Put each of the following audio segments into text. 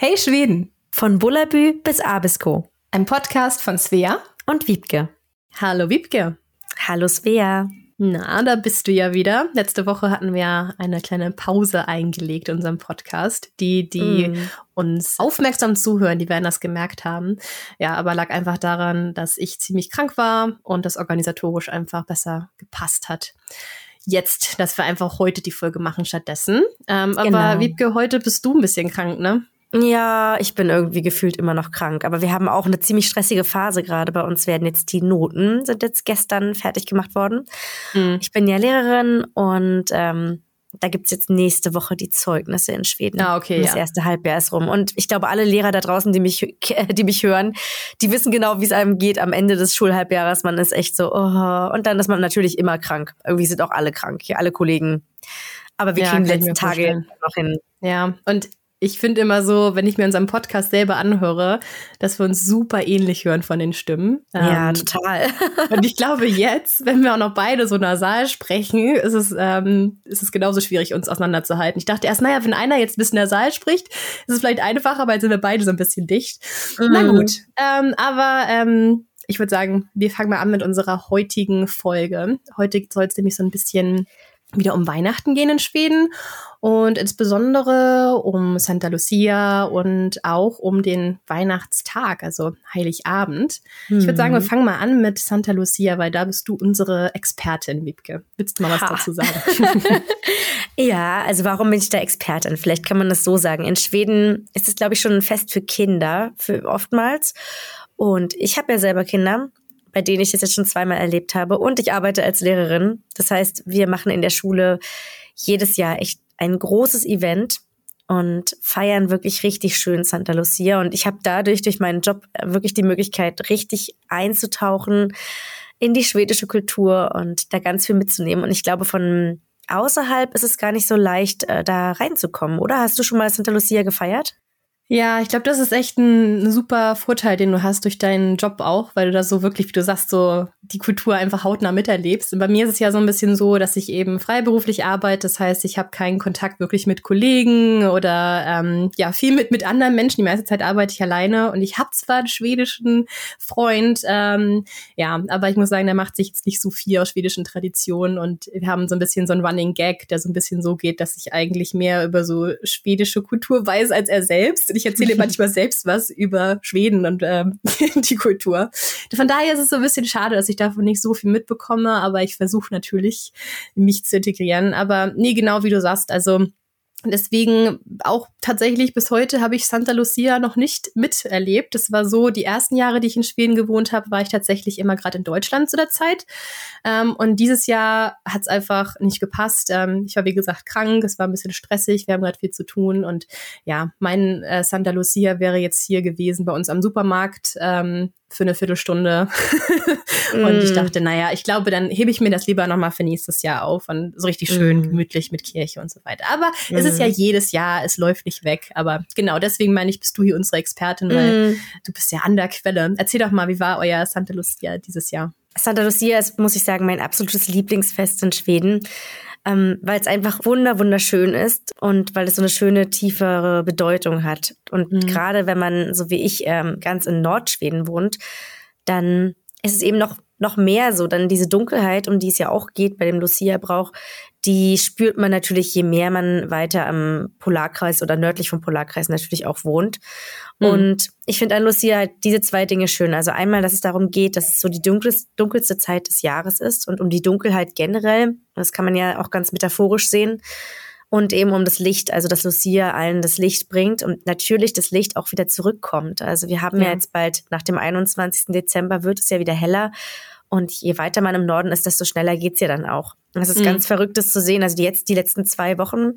Hey Schweden! Von Bullabü bis Abisko. Ein Podcast von Svea und Wiebke. Hallo Wiebke. Hallo Svea. Na, da bist du ja wieder. Letzte Woche hatten wir eine kleine Pause eingelegt in unserem Podcast. Die, die mm. uns aufmerksam zuhören, die werden das gemerkt haben. Ja, aber lag einfach daran, dass ich ziemlich krank war und das organisatorisch einfach besser gepasst hat jetzt, dass wir einfach heute die Folge machen stattdessen. Ähm, genau. Aber Wiebke, heute bist du ein bisschen krank, ne? Ja, ich bin irgendwie gefühlt immer noch krank. Aber wir haben auch eine ziemlich stressige Phase gerade. Bei uns werden jetzt die Noten, sind jetzt gestern fertig gemacht worden. Mhm. Ich bin ja Lehrerin und ähm, da gibt's jetzt nächste Woche die Zeugnisse in Schweden. Ah, okay. Das ja. erste Halbjahr ist rum. Und ich glaube, alle Lehrer da draußen, die mich, die mich hören, die wissen genau, wie es einem geht am Ende des Schulhalbjahres. Man ist echt so, oh. Und dann ist man natürlich immer krank. Irgendwie sind auch alle krank, hier alle Kollegen. Aber wir ja, kriegen die letzten Tage noch hin. Ja, und ich finde immer so, wenn ich mir unseren Podcast selber anhöre, dass wir uns super ähnlich hören von den Stimmen. Ja, ähm, total. und ich glaube jetzt, wenn wir auch noch beide so nasal sprechen, ist es, ähm, ist es genauso schwierig, uns auseinanderzuhalten. Ich dachte erst, naja, wenn einer jetzt ein bisschen nasal spricht, ist es vielleicht einfacher, weil sind wir beide so ein bisschen dicht. Mhm. Na gut. Ähm, aber ähm, ich würde sagen, wir fangen mal an mit unserer heutigen Folge. Heute soll es nämlich so ein bisschen wieder um Weihnachten gehen in Schweden und insbesondere um Santa Lucia und auch um den Weihnachtstag, also Heiligabend. Mhm. Ich würde sagen, wir mhm. fangen mal an mit Santa Lucia, weil da bist du unsere Expertin, Wiebke. Willst du mal was ha. dazu sagen? ja, also warum bin ich da Expertin? Vielleicht kann man das so sagen. In Schweden ist es, glaube ich, schon ein Fest für Kinder, für oftmals. Und ich habe ja selber Kinder bei denen ich das jetzt schon zweimal erlebt habe. Und ich arbeite als Lehrerin. Das heißt, wir machen in der Schule jedes Jahr echt ein großes Event und feiern wirklich richtig schön Santa Lucia. Und ich habe dadurch durch meinen Job wirklich die Möglichkeit, richtig einzutauchen in die schwedische Kultur und da ganz viel mitzunehmen. Und ich glaube, von außerhalb ist es gar nicht so leicht, äh, da reinzukommen, oder? Hast du schon mal Santa Lucia gefeiert? Ja, ich glaube, das ist echt ein, super Vorteil, den du hast durch deinen Job auch, weil du da so wirklich, wie du sagst, so die Kultur einfach hautnah miterlebst. Und bei mir ist es ja so ein bisschen so, dass ich eben freiberuflich arbeite. Das heißt, ich habe keinen Kontakt wirklich mit Kollegen oder ähm, ja, viel mit, mit anderen Menschen. Die meiste Zeit arbeite ich alleine und ich habe zwar einen schwedischen Freund, ähm, ja, aber ich muss sagen, der macht sich jetzt nicht so viel aus schwedischen Traditionen und wir haben so ein bisschen so einen Running Gag, der so ein bisschen so geht, dass ich eigentlich mehr über so schwedische Kultur weiß als er selbst ich erzähle manchmal selbst was über Schweden und ähm, die Kultur. Von daher ist es so ein bisschen schade, dass ich davon nicht so viel mitbekomme, aber ich versuche natürlich, mich zu integrieren. Aber nee, genau wie du sagst, also Deswegen auch tatsächlich bis heute habe ich Santa Lucia noch nicht miterlebt. Das war so, die ersten Jahre, die ich in Schweden gewohnt habe, war ich tatsächlich immer gerade in Deutschland zu der Zeit. Ähm, und dieses Jahr hat es einfach nicht gepasst. Ähm, ich war, wie gesagt, krank, es war ein bisschen stressig, wir haben gerade viel zu tun. Und ja, mein äh, Santa Lucia wäre jetzt hier gewesen bei uns am Supermarkt. Ähm, für eine Viertelstunde. und mm. ich dachte, naja, ich glaube, dann hebe ich mir das lieber nochmal für nächstes Jahr auf und so richtig schön mm. gemütlich mit Kirche und so weiter. Aber mm. es ist ja mm. jedes Jahr, es läuft nicht weg. Aber genau, deswegen meine ich, bist du hier unsere Expertin, weil mm. du bist ja an der Quelle. Erzähl doch mal, wie war euer Santa Lucia dieses Jahr? Santa Lucia ist, muss ich sagen, mein absolutes Lieblingsfest in Schweden ähm, weil es einfach wunder wunderschön ist und weil es so eine schöne tiefere Bedeutung hat. Und mhm. gerade wenn man so wie ich ähm, ganz in Nordschweden wohnt, dann ist es eben noch noch mehr so, dann diese Dunkelheit, um die es ja auch geht bei dem Lucia-Brauch, die spürt man natürlich, je mehr man weiter am Polarkreis oder nördlich vom Polarkreis natürlich auch wohnt. Mhm. Und ich finde an Lucia halt diese zwei Dinge schön. Also einmal, dass es darum geht, dass es so die dunkelste, dunkelste Zeit des Jahres ist und um die Dunkelheit generell. Das kann man ja auch ganz metaphorisch sehen und eben um das Licht, also dass Lucia allen das Licht bringt und natürlich das Licht auch wieder zurückkommt. Also wir haben ja, ja jetzt bald nach dem 21. Dezember wird es ja wieder heller und je weiter man im Norden ist, desto schneller geht's ja dann auch. Das ist mhm. ganz verrücktes zu sehen. Also die jetzt die letzten zwei Wochen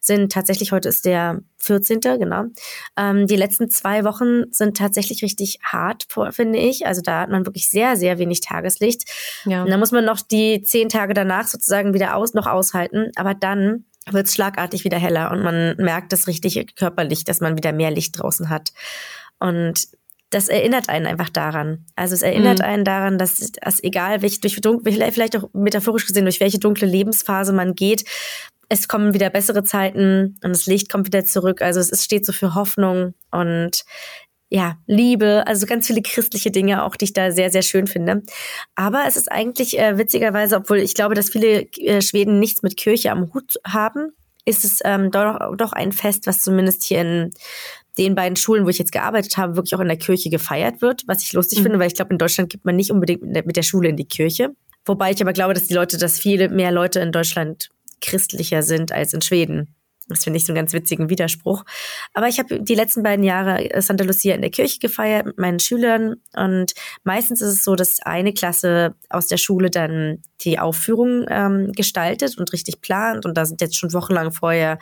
sind tatsächlich, heute ist der 14. genau. Ähm, die letzten zwei Wochen sind tatsächlich richtig hart, finde ich. Also da hat man wirklich sehr, sehr wenig Tageslicht. Ja. Und dann muss man noch die zehn Tage danach sozusagen wieder aus, noch aushalten. Aber dann wird es schlagartig wieder heller und man merkt das richtig körperlich, dass man wieder mehr Licht draußen hat. Und das erinnert einen einfach daran. Also es erinnert mhm. einen daran, dass, dass egal, welche, durch vielleicht auch metaphorisch gesehen, durch welche dunkle Lebensphase man geht, es kommen wieder bessere Zeiten und das Licht kommt wieder zurück. Also es steht so für Hoffnung und ja, Liebe, also ganz viele christliche Dinge auch, die ich da sehr, sehr schön finde. Aber es ist eigentlich äh, witzigerweise, obwohl ich glaube, dass viele äh, Schweden nichts mit Kirche am Hut haben, ist es ähm, doch, doch ein Fest, was zumindest hier in den beiden Schulen, wo ich jetzt gearbeitet habe, wirklich auch in der Kirche gefeiert wird, was ich lustig mhm. finde, weil ich glaube, in Deutschland gibt man nicht unbedingt mit der, mit der Schule in die Kirche. Wobei ich aber glaube, dass die Leute, dass viele mehr Leute in Deutschland christlicher sind als in Schweden. Das finde ich so einen ganz witzigen Widerspruch. Aber ich habe die letzten beiden Jahre Santa Lucia in der Kirche gefeiert mit meinen Schülern. Und meistens ist es so, dass eine Klasse aus der Schule dann die Aufführung ähm, gestaltet und richtig plant. Und da sind jetzt schon wochenlang vorher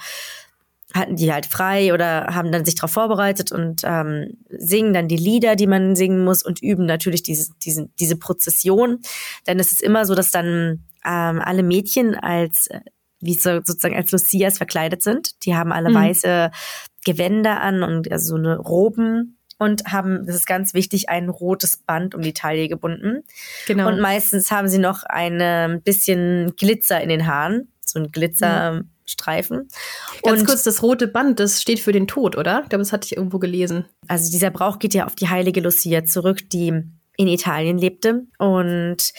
hatten die halt frei oder haben dann sich darauf vorbereitet und ähm, singen dann die Lieder, die man singen muss und üben natürlich diese, diese, diese Prozession. Denn es ist immer so, dass dann ähm, alle Mädchen als wie so, sozusagen als Lucias verkleidet sind. Die haben alle mhm. weiße Gewänder an und also so eine Roben und haben, das ist ganz wichtig, ein rotes Band um die Taille gebunden. Genau. Und meistens haben sie noch ein bisschen Glitzer in den Haaren, so ein Glitzerstreifen. Mhm. Ganz und, kurz, das rote Band, das steht für den Tod, oder? Ich glaube, das hatte ich irgendwo gelesen. Also dieser Brauch geht ja auf die heilige Lucia zurück, die in Italien lebte und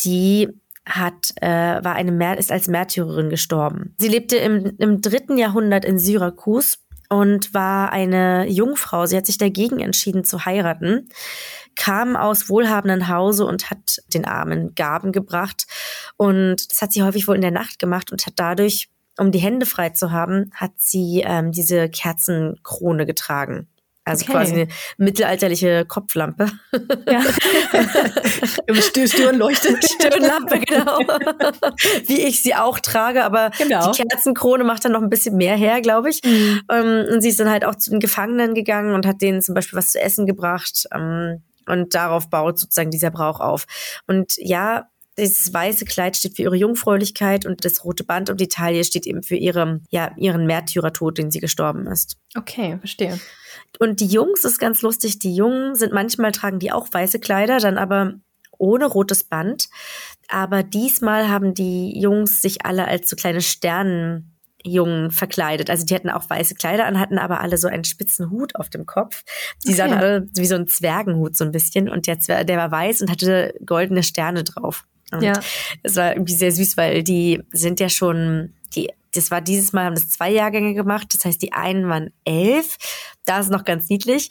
die hat, äh, war eine Mär ist als Märtyrerin gestorben. Sie lebte im, im dritten Jahrhundert in Syrakus und war eine Jungfrau. Sie hat sich dagegen entschieden zu heiraten, kam aus wohlhabenden Hause und hat den Armen Gaben gebracht. Und das hat sie häufig wohl in der Nacht gemacht und hat dadurch, um die Hände frei zu haben, hat sie ähm, diese Kerzenkrone getragen. Also okay. quasi eine mittelalterliche Kopflampe. Ja. Stirnleuchte. Stirnlampe, genau. Wie ich sie auch trage, aber genau. die Kerzenkrone macht dann noch ein bisschen mehr her, glaube ich. Mhm. Ähm, und sie ist dann halt auch zu den Gefangenen gegangen und hat denen zum Beispiel was zu essen gebracht. Ähm, und darauf baut sozusagen dieser Brauch auf. Und ja, dieses weiße Kleid steht für ihre Jungfräulichkeit und das rote Band um die Taille steht eben für ihre, ja, ihren Märtyrertod, den sie gestorben ist. Okay, verstehe. Und die Jungs ist ganz lustig. Die Jungen sind manchmal tragen die auch weiße Kleider, dann aber ohne rotes Band. Aber diesmal haben die Jungs sich alle als so kleine Sternenjungen verkleidet. Also die hatten auch weiße Kleider an, hatten aber alle so einen spitzen Hut auf dem Kopf. Die okay. sahen alle wie so ein Zwergenhut so ein bisschen. Und der, Zwer der war weiß und hatte goldene Sterne drauf. Und ja. es war irgendwie sehr süß, weil die sind ja schon, die das war dieses Mal, haben das zwei Jahrgänge gemacht. Das heißt, die einen waren elf, da ist noch ganz niedlich.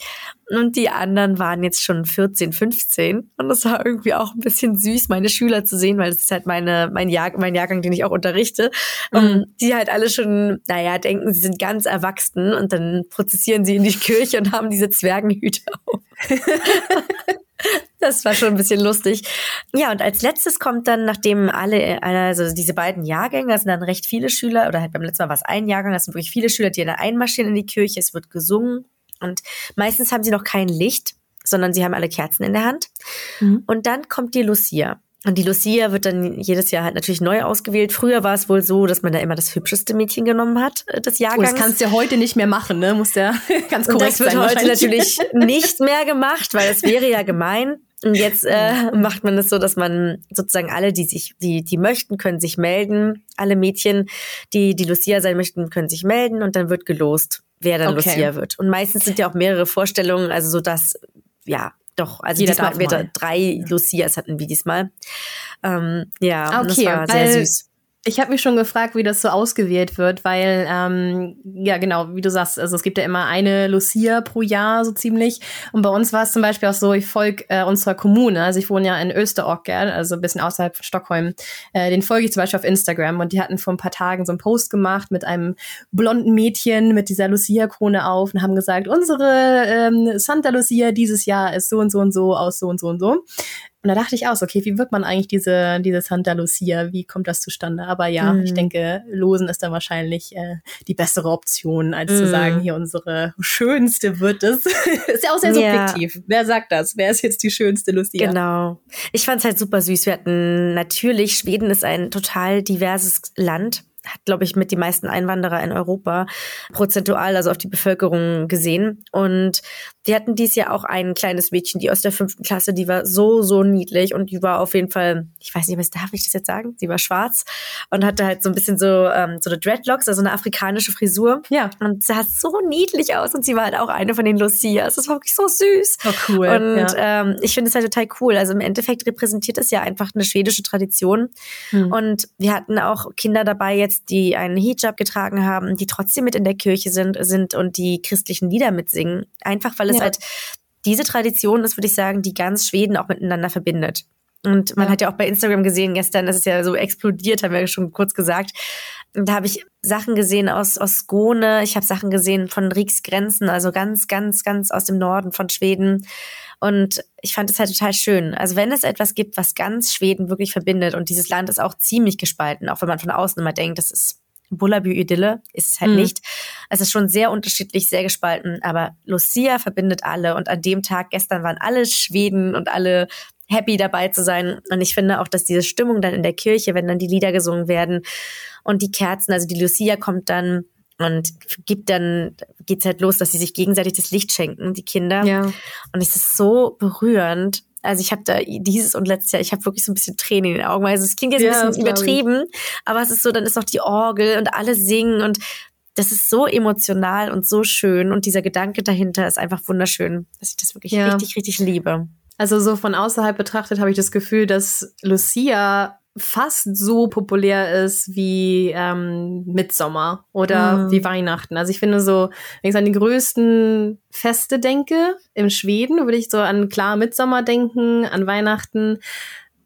Und die anderen waren jetzt schon 14, 15. Und das war irgendwie auch ein bisschen süß, meine Schüler zu sehen, weil das ist halt meine, mein, Jahr, mein Jahrgang, den ich auch unterrichte. Mhm. Die halt alle schon, naja, denken, sie sind ganz erwachsen und dann prozessieren sie in die Kirche und haben diese Zwergenhüte auf. Das war schon ein bisschen lustig. Ja, und als letztes kommt dann, nachdem alle, also diese beiden Jahrgänge, das sind dann recht viele Schüler, oder halt beim letzten Mal war es ein Jahrgang, das sind wirklich viele Schüler, die dann einmarschieren in die Kirche, es wird gesungen und meistens haben sie noch kein Licht, sondern sie haben alle Kerzen in der Hand. Mhm. Und dann kommt die Lucia. Und die Lucia wird dann jedes Jahr halt natürlich neu ausgewählt. Früher war es wohl so, dass man da immer das hübscheste Mädchen genommen hat, äh, des Jahrgangs. Oh, das kannst du ja heute nicht mehr machen, ne? Muss ja ganz korrekt sein. Das wird heute natürlich nicht mehr gemacht, weil es wäre ja gemein. Und jetzt äh, macht man es so, dass man sozusagen alle, die sich, die, die möchten, können sich melden. Alle Mädchen, die die Lucia sein möchten, können sich melden und dann wird gelost, wer dann okay. Lucia wird. Und meistens sind ja auch mehrere Vorstellungen, also so dass ja doch, also Jeder diesmal wird drei Lucias hatten wir diesmal. Ähm, ja, okay, das war sehr süß. Ich habe mich schon gefragt, wie das so ausgewählt wird, weil, ähm, ja genau, wie du sagst, also es gibt ja immer eine Lucia pro Jahr so ziemlich. Und bei uns war es zum Beispiel auch so, ich folge äh, unserer Kommune, also ich wohne ja in Österorgern, also ein bisschen außerhalb von Stockholm. Äh, den folge ich zum Beispiel auf Instagram und die hatten vor ein paar Tagen so einen Post gemacht mit einem blonden Mädchen mit dieser Lucia-Krone auf und haben gesagt, unsere ähm, Santa Lucia dieses Jahr ist so und so und so aus so und so und so. Und da dachte ich auch, okay, wie wird man eigentlich diese, diese Santa Lucia? Wie kommt das zustande? Aber ja, mhm. ich denke, Losen ist dann wahrscheinlich äh, die bessere Option, als mhm. zu sagen, hier unsere schönste wird es. ist ja auch sehr subjektiv. Ja. Wer sagt das? Wer ist jetzt die schönste Lucia? Genau. Ich fand es halt super süß. Wir hatten natürlich, Schweden ist ein total diverses Land hat, glaube ich, mit die meisten Einwanderer in Europa prozentual, also auf die Bevölkerung gesehen. Und wir hatten dies Jahr auch ein kleines Mädchen, die aus der fünften Klasse, die war so, so niedlich und die war auf jeden Fall, ich weiß nicht, was darf ich das jetzt sagen? Sie war schwarz und hatte halt so ein bisschen so, ähm, so eine Dreadlocks, also eine afrikanische Frisur. Ja. Und sah so niedlich aus und sie war halt auch eine von den Lucias. Das war wirklich so süß. Oh, cool. Und ja. ähm, ich finde es halt total cool. Also im Endeffekt repräsentiert es ja einfach eine schwedische Tradition. Hm. Und wir hatten auch Kinder dabei jetzt, die einen Hijab getragen haben, die trotzdem mit in der Kirche sind, sind und die christlichen Lieder mitsingen. Einfach weil es ja. halt diese Tradition ist, würde ich sagen, die ganz Schweden auch miteinander verbindet. Und man ja. hat ja auch bei Instagram gesehen gestern, das ist ja so explodiert, haben wir schon kurz gesagt. Und da habe ich Sachen gesehen aus, aus Skåne, ich habe Sachen gesehen von Rieks Grenzen, also ganz, ganz, ganz aus dem Norden von Schweden. Und ich fand es halt total schön. Also wenn es etwas gibt, was ganz Schweden wirklich verbindet und dieses Land ist auch ziemlich gespalten, auch wenn man von außen immer denkt, das ist Bullabü-Idylle ist es halt mhm. nicht. Es ist schon sehr unterschiedlich, sehr gespalten, aber Lucia verbindet alle und an dem Tag gestern waren alle Schweden und alle happy dabei zu sein. Und ich finde auch, dass diese Stimmung dann in der Kirche, wenn dann die Lieder gesungen werden und die Kerzen, also die Lucia kommt dann und gibt dann, geht's halt los, dass sie sich gegenseitig das Licht schenken, die Kinder. Ja. Und es ist so berührend. Also ich habe da dieses und letztes Jahr, ich habe wirklich so ein bisschen Tränen in den Augen. Also es klingt jetzt ja, ein bisschen übertrieben, aber es ist so, dann ist noch die Orgel und alle singen und das ist so emotional und so schön und dieser Gedanke dahinter ist einfach wunderschön, dass ich das wirklich ja. richtig, richtig liebe. Also so von außerhalb betrachtet habe ich das Gefühl, dass Lucia fast so populär ist wie ähm, Mitsommer oder mhm. wie Weihnachten. Also ich finde so, wenn ich an die größten Feste denke, im Schweden würde ich so an klar Mitsommer denken, an Weihnachten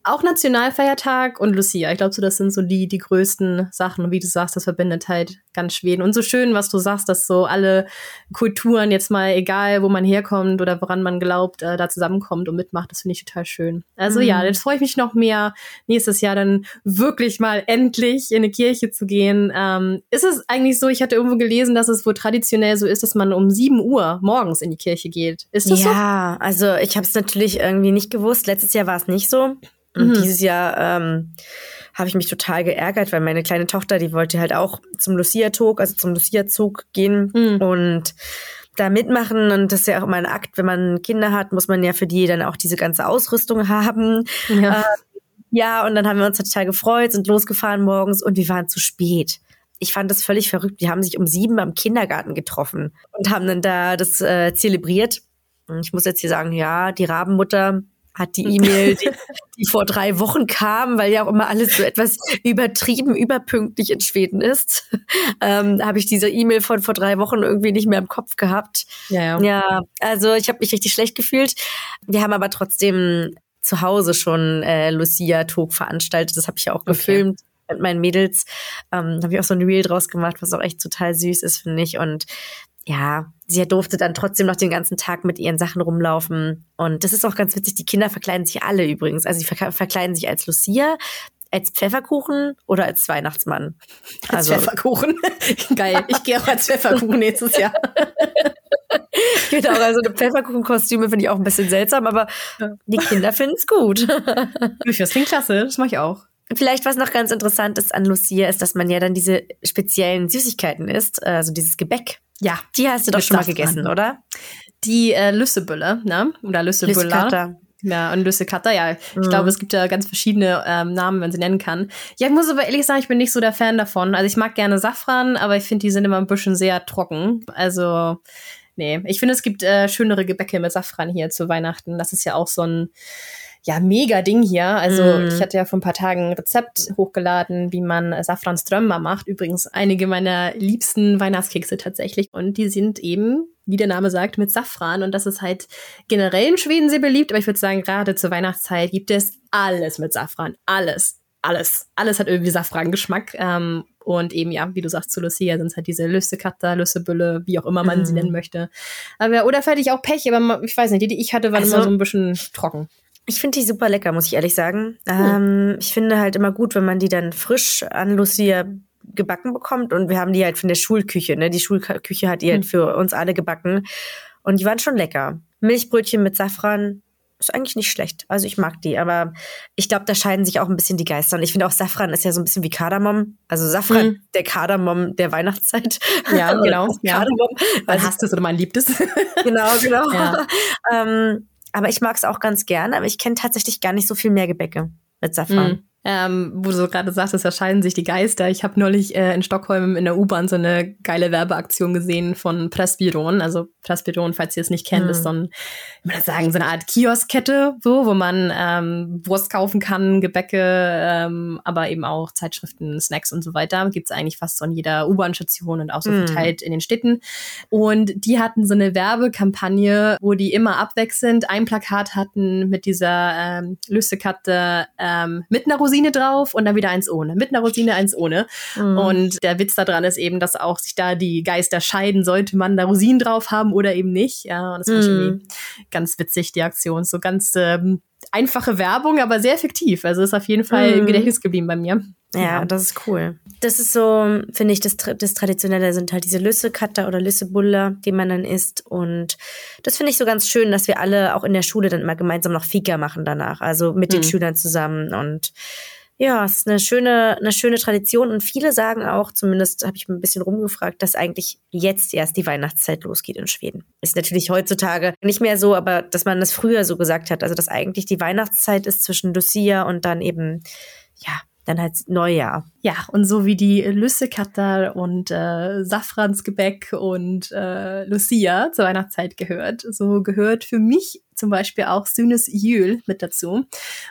auch Nationalfeiertag und Lucia. Ich glaube, so, das sind so die, die größten Sachen. Und wie du sagst, das verbindet halt ganz Schweden. Und so schön, was du sagst, dass so alle Kulturen jetzt mal, egal wo man herkommt oder woran man glaubt, äh, da zusammenkommt und mitmacht. Das finde ich total schön. Also mhm. ja, jetzt freue ich mich noch mehr, nächstes Jahr dann wirklich mal endlich in eine Kirche zu gehen. Ähm, ist es eigentlich so, ich hatte irgendwo gelesen, dass es wohl traditionell so ist, dass man um 7 Uhr morgens in die Kirche geht. Ist das ja, so? Ja, also ich habe es natürlich irgendwie nicht gewusst. Letztes Jahr war es nicht so. Und mhm. dieses Jahr ähm, habe ich mich total geärgert, weil meine kleine Tochter, die wollte halt auch zum Lucia-Tog, also zum Lucia-Zug gehen mhm. und da mitmachen. Und das ist ja auch immer ein Akt, wenn man Kinder hat, muss man ja für die dann auch diese ganze Ausrüstung haben. Ja. Äh, ja, und dann haben wir uns total gefreut, sind losgefahren morgens und wir waren zu spät. Ich fand das völlig verrückt. Die haben sich um sieben am Kindergarten getroffen und haben dann da das äh, zelebriert. Und ich muss jetzt hier sagen, ja, die Rabenmutter hat die E-Mail, die, die, vor drei Wochen kam, weil ja auch immer alles so etwas übertrieben, überpünktlich in Schweden ist, ähm, habe ich diese E-Mail von vor drei Wochen irgendwie nicht mehr im Kopf gehabt. Ja, ja. ja also ich habe mich richtig schlecht gefühlt. Wir haben aber trotzdem zu Hause schon äh, Lucia Tog veranstaltet. Das habe ich ja auch gefilmt. Okay mit meinen Mädels. Ähm, habe ich auch so ein Reel draus gemacht, was auch echt total süß ist, finde ich. Und ja, sie durfte dann trotzdem noch den ganzen Tag mit ihren Sachen rumlaufen. Und das ist auch ganz witzig. Die Kinder verkleiden sich alle übrigens. Also sie verkleiden sich als Lucia, als Pfefferkuchen oder als Weihnachtsmann. Als also, Pfefferkuchen. Geil. Ich gehe auch als Pfefferkuchen nächstes Jahr. genau, also eine Pfefferkuchenkostüme finde ich auch ein bisschen seltsam, aber die Kinder finden es gut. Das klingt klasse, das mache ich auch. Vielleicht, was noch ganz interessant ist an Lucia, ist, dass man ja dann diese speziellen Süßigkeiten isst, also dieses Gebäck. Ja. Die hast du doch schon mal gegessen, dran. oder? Die äh, Lüssebülle, ne? Oder Lüssebüller. Ja, und Lüssekatter, ja. Ich mhm. glaube, es gibt ja ganz verschiedene ähm, Namen, wenn man sie nennen kann. Ja, ich muss aber ehrlich sagen, ich bin nicht so der Fan davon. Also ich mag gerne Safran, aber ich finde, die sind immer ein bisschen sehr trocken. Also, nee. Ich finde, es gibt äh, schönere Gebäcke mit Safran hier zu Weihnachten. Das ist ja auch so ein ja, mega Ding hier. Also mm. ich hatte ja vor ein paar Tagen ein Rezept hochgeladen, wie man Safranströmmer macht. Übrigens einige meiner liebsten Weihnachtskekse tatsächlich. Und die sind eben, wie der Name sagt, mit Safran. Und das ist halt generell in Schweden sehr beliebt. Aber ich würde sagen, gerade zur Weihnachtszeit gibt es alles mit Safran. Alles. Alles. Alles hat irgendwie Safran-Geschmack. Ähm, und eben, ja, wie du sagst, zu Lucia sind es halt diese Lüssekatter, Lüssebülle, wie auch immer man mm. sie mhm. nennen möchte. Aber, oder fertig auch Pech, aber ich weiß nicht, die, die ich hatte, waren also, immer so ein bisschen trocken. Ich finde die super lecker, muss ich ehrlich sagen. Hm. Ähm, ich finde halt immer gut, wenn man die dann frisch an Lucia gebacken bekommt. Und wir haben die halt von der Schulküche, ne? Die Schulküche hat die halt hm. für uns alle gebacken. Und die waren schon lecker. Milchbrötchen mit Safran, ist eigentlich nicht schlecht. Also ich mag die, aber ich glaube, da scheiden sich auch ein bisschen die Geister. Und ich finde auch Safran ist ja so ein bisschen wie Kardamom. Also Safran, mhm. der Kardamom der Weihnachtszeit. Ja, genau. Kardamom. Man also, hasst es oder man liebt es. genau, genau. Ja. ähm, aber ich mag es auch ganz gern, aber ich kenne tatsächlich gar nicht so viel mehr Gebäcke mit Safran. Mhm. Ähm, wo du so gerade sagst, es erscheinen sich die Geister. Ich habe neulich äh, in Stockholm in der U-Bahn so eine geile Werbeaktion gesehen von Pressbyrån. Also Pressbyrån, falls ihr es nicht kennt, mm. ist so ein, ich würde sagen, so eine Art Kioskkette, so, wo man ähm, Wurst kaufen kann, Gebäcke, ähm, aber eben auch Zeitschriften, Snacks und so weiter. Gibt's eigentlich fast so an jeder U-Bahn-Station und auch so mm. verteilt in den Städten. Und die hatten so eine Werbekampagne, wo die immer abwechselnd ein Plakat hatten mit dieser ähm, Lüssekatte ähm, mit einer Rosine drauf und dann wieder eins ohne. Mit einer Rosine eins ohne. Mhm. Und der Witz daran ist eben, dass auch sich da die Geister scheiden, sollte man da Rosinen drauf haben oder eben nicht. Ja, und das fand ich mhm. irgendwie ganz witzig, die Aktion. So ganz ähm, einfache Werbung, aber sehr effektiv. Also ist auf jeden Fall mhm. im Gedächtnis geblieben bei mir. Ja, ja, das ist cool. Das ist so, finde ich, das, das Traditionelle sind halt diese Lüssekatter oder Lüssebulle, die man dann isst. Und das finde ich so ganz schön, dass wir alle auch in der Schule dann immer gemeinsam noch Fika machen danach. Also mit mhm. den Schülern zusammen. Und ja, es ist eine schöne, eine schöne Tradition. Und viele sagen auch, zumindest habe ich ein bisschen rumgefragt, dass eigentlich jetzt erst die Weihnachtszeit losgeht in Schweden. Ist natürlich heutzutage nicht mehr so, aber dass man das früher so gesagt hat. Also, dass eigentlich die Weihnachtszeit ist zwischen Lucia und dann eben, ja, dann halt Neujahr. Ja, und so wie die Lüssekatter und äh, Safransgebäck und äh, Lucia zur Weihnachtszeit gehört, so gehört für mich zum Beispiel auch Sünes Jül mit dazu.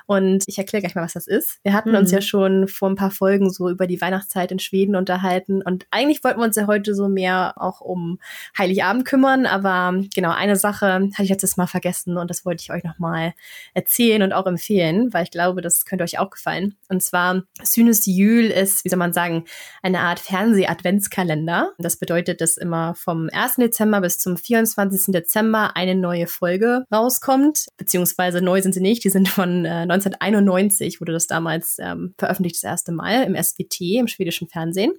Und ich erkläre gleich mal, was das ist. Wir hatten mhm. uns ja schon vor ein paar Folgen so über die Weihnachtszeit in Schweden unterhalten. Und eigentlich wollten wir uns ja heute so mehr auch um Heiligabend kümmern. Aber genau, eine Sache hatte ich letztes Mal vergessen und das wollte ich euch nochmal erzählen und auch empfehlen, weil ich glaube, das könnte euch auch gefallen. Und zwar Sünes Jül ist, wie soll man sagen, eine Art Fernseh-Adventskalender. Das bedeutet, dass immer vom 1. Dezember bis zum 24. Dezember eine neue Folge rauskommt. Beziehungsweise neu sind sie nicht. Die sind von äh, 1991, wurde das damals ähm, veröffentlicht, das erste Mal im SWT, im schwedischen Fernsehen.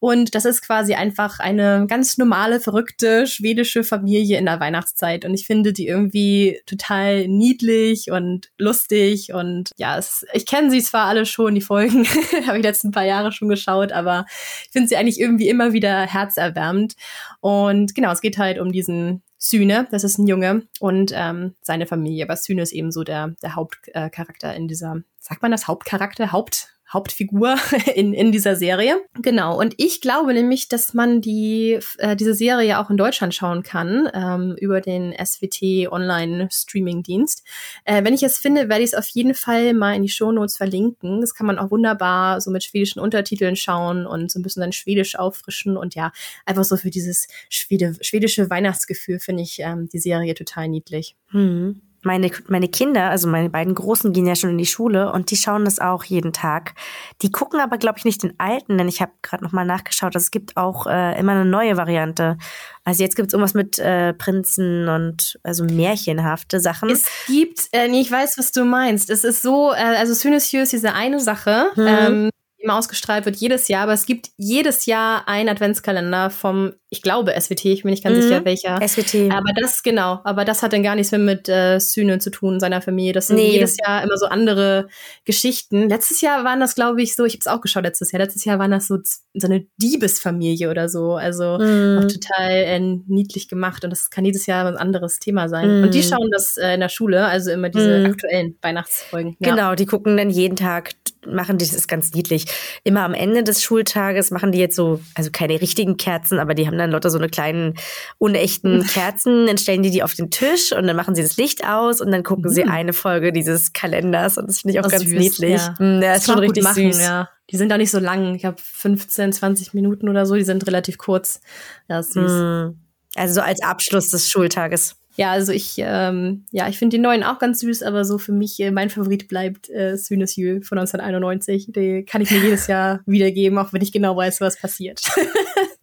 Und das ist quasi einfach eine ganz normale, verrückte schwedische Familie in der Weihnachtszeit. Und ich finde die irgendwie total niedlich und lustig. Und ja, es, ich kenne sie zwar alle schon, die Folgen, habe ich letzten paar Jahre schon geschaut, aber ich finde sie eigentlich irgendwie immer wieder herzerwärmend. Und genau, es geht halt um diesen Sühne, das ist ein Junge, und ähm, seine Familie. Aber Sühne ist eben so der, der Hauptcharakter in dieser, sagt man das, Hauptcharakter, Haupt, Hauptfigur in, in dieser Serie. Genau. Und ich glaube nämlich, dass man die, äh, diese Serie auch in Deutschland schauen kann, ähm, über den SWT Online Streaming Dienst. Äh, wenn ich es finde, werde ich es auf jeden Fall mal in die Shownotes verlinken. Das kann man auch wunderbar so mit schwedischen Untertiteln schauen und so ein bisschen sein Schwedisch auffrischen und ja, einfach so für dieses Schwede, schwedische Weihnachtsgefühl finde ich ähm, die Serie total niedlich. Mhm meine, meine Kinder, also meine beiden Großen, gehen ja schon in die Schule und die schauen das auch jeden Tag. Die gucken aber, glaube ich, nicht den alten, denn ich habe gerade nochmal nachgeschaut, es gibt auch äh, immer eine neue Variante. Also jetzt gibt es irgendwas mit äh, Prinzen und also märchenhafte Sachen. Es gibt, äh, nee, ich weiß, was du meinst. Es ist so, äh, also Synesieux ist diese eine Sache. Mhm. Ähm, immer ausgestrahlt wird jedes Jahr, aber es gibt jedes Jahr einen Adventskalender vom, ich glaube, SWT, ich bin nicht ganz mhm. sicher, welcher. SWT. Aber das, genau, aber das hat dann gar nichts mehr mit äh, Sühne zu tun, seiner Familie. Das sind nee. jedes Jahr immer so andere Geschichten. Letztes Jahr waren das, glaube ich, so, ich habe es auch geschaut letztes Jahr, letztes Jahr waren das so, so eine Diebesfamilie oder so. Also mhm. auch total äh, niedlich gemacht und das kann jedes Jahr ein anderes Thema sein. Mhm. Und die schauen das äh, in der Schule, also immer diese mhm. aktuellen Weihnachtsfolgen. Ja. Genau, die gucken dann jeden Tag machen die, das ist ganz niedlich. Immer am Ende des Schultages machen die jetzt so, also keine richtigen Kerzen, aber die haben dann lauter so eine kleinen unechten Kerzen, dann stellen die die auf den Tisch und dann machen sie das Licht aus und dann gucken mhm. sie eine Folge dieses Kalenders und das finde ich auch oh, ganz süß, niedlich. Ja, mhm, ja das ist schon richtig machen, süß. Ja. Die sind auch nicht so lang. Ich habe 15, 20 Minuten oder so. Die sind relativ kurz. Ja, süß. Mhm. Also so als Abschluss des Schultages ja, also ich, ähm, ja, ich finde die neuen auch ganz süß, aber so für mich, äh, mein Favorit bleibt äh, Sünes Jül von 1991. Die kann ich mir jedes Jahr wiedergeben, auch wenn ich genau weiß, was passiert.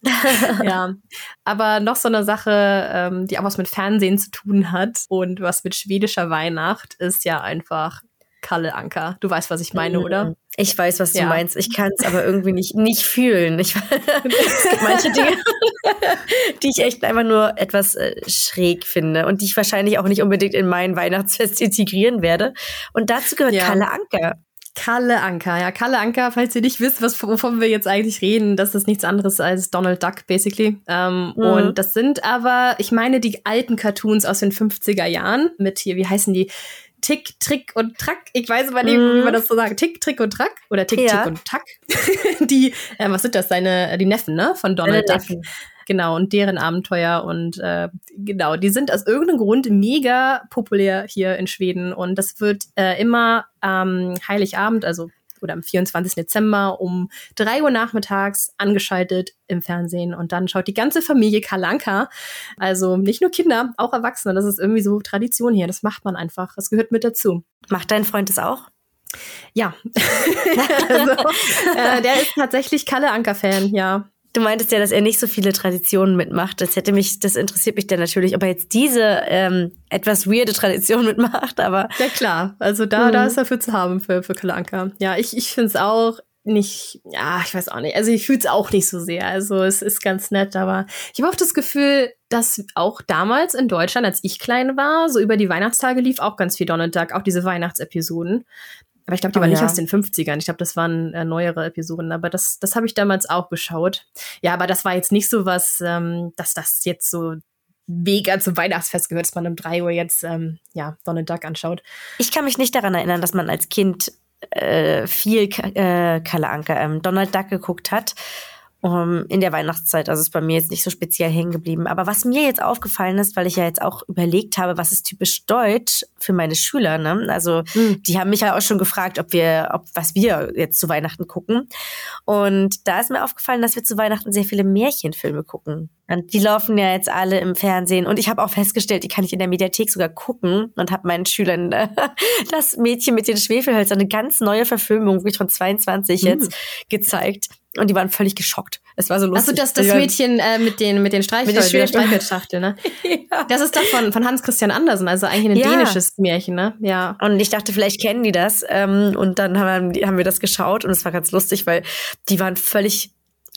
ja, aber noch so eine Sache, ähm, die auch was mit Fernsehen zu tun hat und was mit schwedischer Weihnacht, ist ja einfach Kalle Anker. Du weißt, was ich meine, mhm. oder? Ich weiß, was du ja. meinst. Ich kann es aber irgendwie nicht, nicht fühlen. Ich, es gibt manche Dinge, die ich echt einfach nur etwas äh, schräg finde und die ich wahrscheinlich auch nicht unbedingt in mein Weihnachtsfest integrieren werde. Und dazu gehört ja. Kalle Anker. Kalle Anker, ja, Kalle Anker, falls ihr nicht wisst, was, wovon wir jetzt eigentlich reden, das ist nichts anderes als Donald Duck, basically. Ähm, mhm. Und das sind aber, ich meine, die alten Cartoons aus den 50er Jahren mit hier, wie heißen die? Tick, Trick und Track. Ich weiß aber nicht, mhm. wie man das so sagt. Tick, Trick und Track oder Tick, ja. Tick und Tack. die, äh, was sind das? Seine, die Neffen, ne? Von Donald Duck. Genau, und deren Abenteuer. Und äh, genau, die sind aus irgendeinem Grund mega populär hier in Schweden. Und das wird äh, immer ähm, Heiligabend, also oder am 24. Dezember um drei Uhr nachmittags angeschaltet im Fernsehen und dann schaut die ganze Familie Kalanka. Also nicht nur Kinder, auch Erwachsene. Das ist irgendwie so Tradition hier. Das macht man einfach. Das gehört mit dazu. Macht dein Freund das auch? Ja. also, äh, der ist tatsächlich Kalle Anker-Fan, ja. Du meintest ja, dass er nicht so viele Traditionen mitmacht. Das hätte mich, das interessiert mich dann natürlich, ob er jetzt diese ähm, etwas weirde Tradition mitmacht, aber. Ja klar, also da, mhm. da ist er für zu haben für, für Kalle Anker. Ja, ich, ich finde es auch nicht, ja, ich weiß auch nicht. Also ich fühle es auch nicht so sehr. Also es ist ganz nett, aber ich habe auch das Gefühl, dass auch damals in Deutschland, als ich klein war, so über die Weihnachtstage lief auch ganz viel Donald Duck, auch diese Weihnachtsepisoden. Aber ich glaube, die oh, waren nicht ja. aus den 50ern. Ich glaube, das waren äh, neuere Episoden. Aber das, das habe ich damals auch geschaut. Ja, aber das war jetzt nicht so was, ähm, dass das jetzt so mega zum Weihnachtsfest gehört, dass man um drei Uhr jetzt ähm, ja, Donald Duck anschaut. Ich kann mich nicht daran erinnern, dass man als Kind äh, viel äh, Kalle Anker, ähm, Donald Duck geguckt hat um, in der Weihnachtszeit. Also ist bei mir jetzt nicht so speziell hängen geblieben. Aber was mir jetzt aufgefallen ist, weil ich ja jetzt auch überlegt habe, was ist typisch deutsch für meine Schüler, ne? Also mhm. die haben mich ja auch schon gefragt, ob wir, ob was wir jetzt zu Weihnachten gucken. Und da ist mir aufgefallen, dass wir zu Weihnachten sehr viele Märchenfilme gucken. Und die laufen ja jetzt alle im Fernsehen. Und ich habe auch festgestellt, die kann ich in der Mediathek sogar gucken und habe meinen Schülern äh, das Mädchen mit den Schwefelhölzern, eine ganz neue Verfilmung, wirklich von 22 mhm. jetzt, gezeigt. Und die waren völlig geschockt. Es war so lustig. Achso, das, das Mädchen äh, mit den, mit den Streichholzschachtel, ne? ja. Das ist doch von, von Hans Christian Andersen, also eigentlich ein ja. dänisches Märchen, ne? Ja. Und ich dachte, vielleicht kennen die das. Ähm, und dann haben, haben wir das geschaut und es war ganz lustig, weil die waren völlig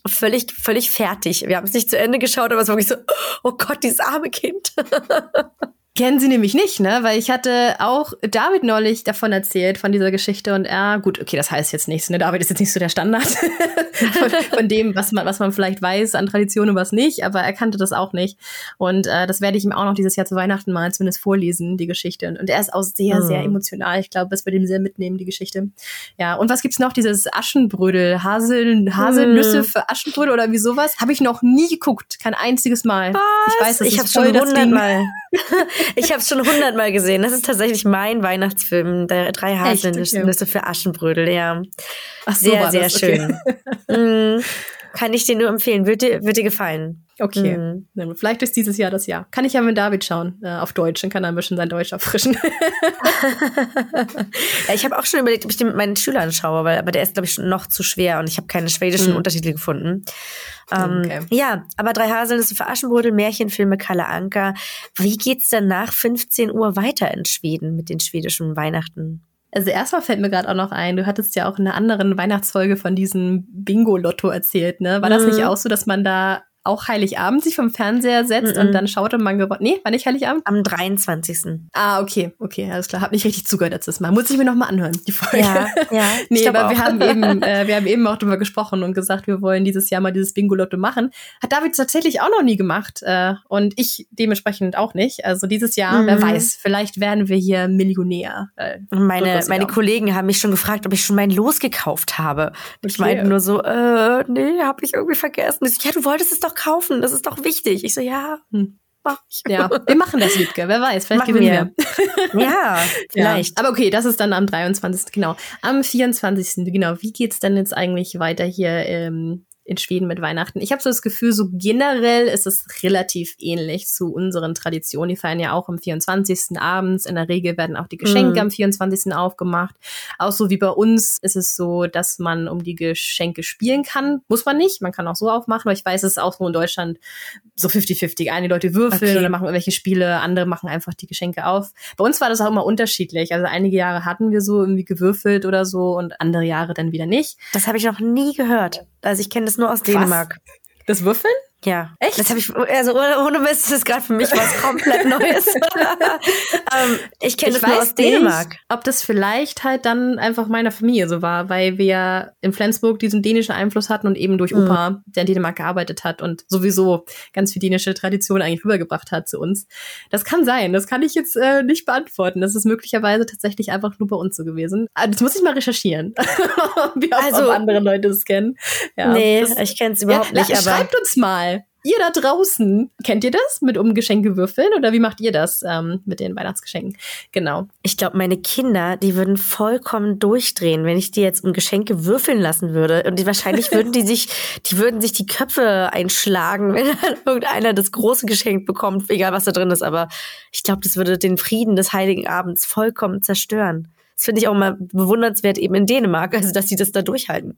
völlig, völlig fertig. Wir haben es nicht zu Ende geschaut, aber es war wirklich so, oh Gott, dieses arme Kind. Kennen sie nämlich nicht, ne? Weil ich hatte auch David neulich davon erzählt, von dieser Geschichte und er, gut, okay, das heißt jetzt nichts, ne? David ist jetzt nicht so der Standard von, von, dem, was man, was man vielleicht weiß an Traditionen und was nicht, aber er kannte das auch nicht. Und äh, das werde ich ihm auch noch dieses Jahr zu Weihnachten mal zumindest vorlesen, die Geschichte. Und, und er ist auch sehr, mhm. sehr emotional. Ich glaube, das wird ihm sehr mitnehmen, die Geschichte. Ja, und was gibt's noch? Dieses Aschenbrödel, Hasel, Haselnüsse mhm. für Aschenbrödel oder wie sowas? Habe ich noch nie geguckt. Kein einziges Mal. Was? Ich weiß, das ich habe schon hundertmal. Ich habe es schon hundertmal gesehen. Das ist tatsächlich mein Weihnachtsfilm. Der drei Haselnüsse okay. für Aschenbrödel, ja. Ach, so sehr, sehr das. schön. Okay. mm, kann ich dir nur empfehlen. Würde dir, wird dir gefallen. Okay. Mhm. Vielleicht ist dieses Jahr das Jahr. Kann ich ja mit David schauen, äh, auf Deutsch, dann kann er ein bisschen sein Deutsch auffrischen. ja, ich habe auch schon überlegt, ob ich den mit meinen Schülern schaue, weil, aber der ist, glaube ich, noch zu schwer und ich habe keine schwedischen mhm. Untertitel gefunden. Ähm, okay. Ja, aber drei Haselnüsse für Aschenbrödel, Märchenfilme, Kalle Anker. Wie geht's denn nach 15 Uhr weiter in Schweden mit den schwedischen Weihnachten? Also erstmal fällt mir gerade auch noch ein, du hattest ja auch in einer anderen Weihnachtsfolge von diesem Bingo-Lotto erzählt, ne? War das mhm. nicht auch so, dass man da auch Heiligabend sich vom Fernseher setzt mm -mm. und dann schaut und man gewonnen. Nee, war nicht Heiligabend? Am 23. Ah, okay, okay, alles klar. Hab nicht richtig zugehört letztes Mal. Muss ich mir nochmal anhören, die Folge. Ja, ja. nee, aber auch. wir haben eben, äh, wir haben eben auch drüber gesprochen und gesagt, wir wollen dieses Jahr mal dieses Bingo-Lotto machen. Hat David tatsächlich auch noch nie gemacht. Äh, und ich dementsprechend auch nicht. Also dieses Jahr, mhm. wer weiß, vielleicht werden wir hier Millionär. Äh, meine, meine Kollegen haben mich schon gefragt, ob ich schon mein Los gekauft habe. Okay. Ich meinte nur so, äh, nee, hab ich irgendwie vergessen. Ich ja, du wolltest es doch kaufen, das ist doch wichtig. Ich so, ja, hm. mach ich. Ja, wir machen das, Wiebke, wer weiß, vielleicht machen gewinnen wir. wir. ja, vielleicht. Ja. Aber okay, das ist dann am 23. genau. Am 24. genau, wie geht's denn jetzt eigentlich weiter hier ähm, in Schweden mit Weihnachten. Ich habe so das Gefühl, so generell ist es relativ ähnlich zu unseren Traditionen. Die feiern ja auch am 24. abends. In der Regel werden auch die Geschenke mhm. am 24. aufgemacht. Auch so wie bei uns ist es so, dass man um die Geschenke spielen kann. Muss man nicht. Man kann auch so aufmachen. Aber ich weiß, es ist auch so in Deutschland so 50-50. Einige Leute würfeln okay. oder machen irgendwelche Spiele. Andere machen einfach die Geschenke auf. Bei uns war das auch immer unterschiedlich. Also einige Jahre hatten wir so irgendwie gewürfelt oder so und andere Jahre dann wieder nicht. Das habe ich noch nie gehört. Also ich kenne das nur aus Dänemark. Das Würfeln? Ja. Echt? Das habe ich, also ohne, ohne Mist, das ist gerade für mich was komplett Neues. ähm, ich kenne das nur aus Dänemark. Nicht, ob das vielleicht halt dann einfach meiner Familie so war, weil wir in Flensburg diesen dänischen Einfluss hatten und eben durch mhm. Opa, der in Dänemark gearbeitet hat und sowieso ganz viel dänische Tradition eigentlich rübergebracht hat zu uns. Das kann sein, das kann ich jetzt äh, nicht beantworten. Das ist möglicherweise tatsächlich einfach nur bei uns so gewesen. Ah, das muss ich mal recherchieren, wie auch also, andere Leute es kennen. Ja, nee, das, ich kenne es überhaupt ja, nicht. Na, aber schreibt uns mal Ihr da draußen, kennt ihr das mit um Geschenke würfeln oder wie macht ihr das ähm, mit den Weihnachtsgeschenken? Genau. Ich glaube, meine Kinder, die würden vollkommen durchdrehen, wenn ich die jetzt um Geschenke würfeln lassen würde. Und die, wahrscheinlich würden die sich, die würden sich die Köpfe einschlagen, wenn dann irgendeiner das große Geschenk bekommt, egal was da drin ist. Aber ich glaube, das würde den Frieden des Heiligen Abends vollkommen zerstören. Das finde ich auch mal bewundernswert eben in Dänemark, also dass sie das da durchhalten.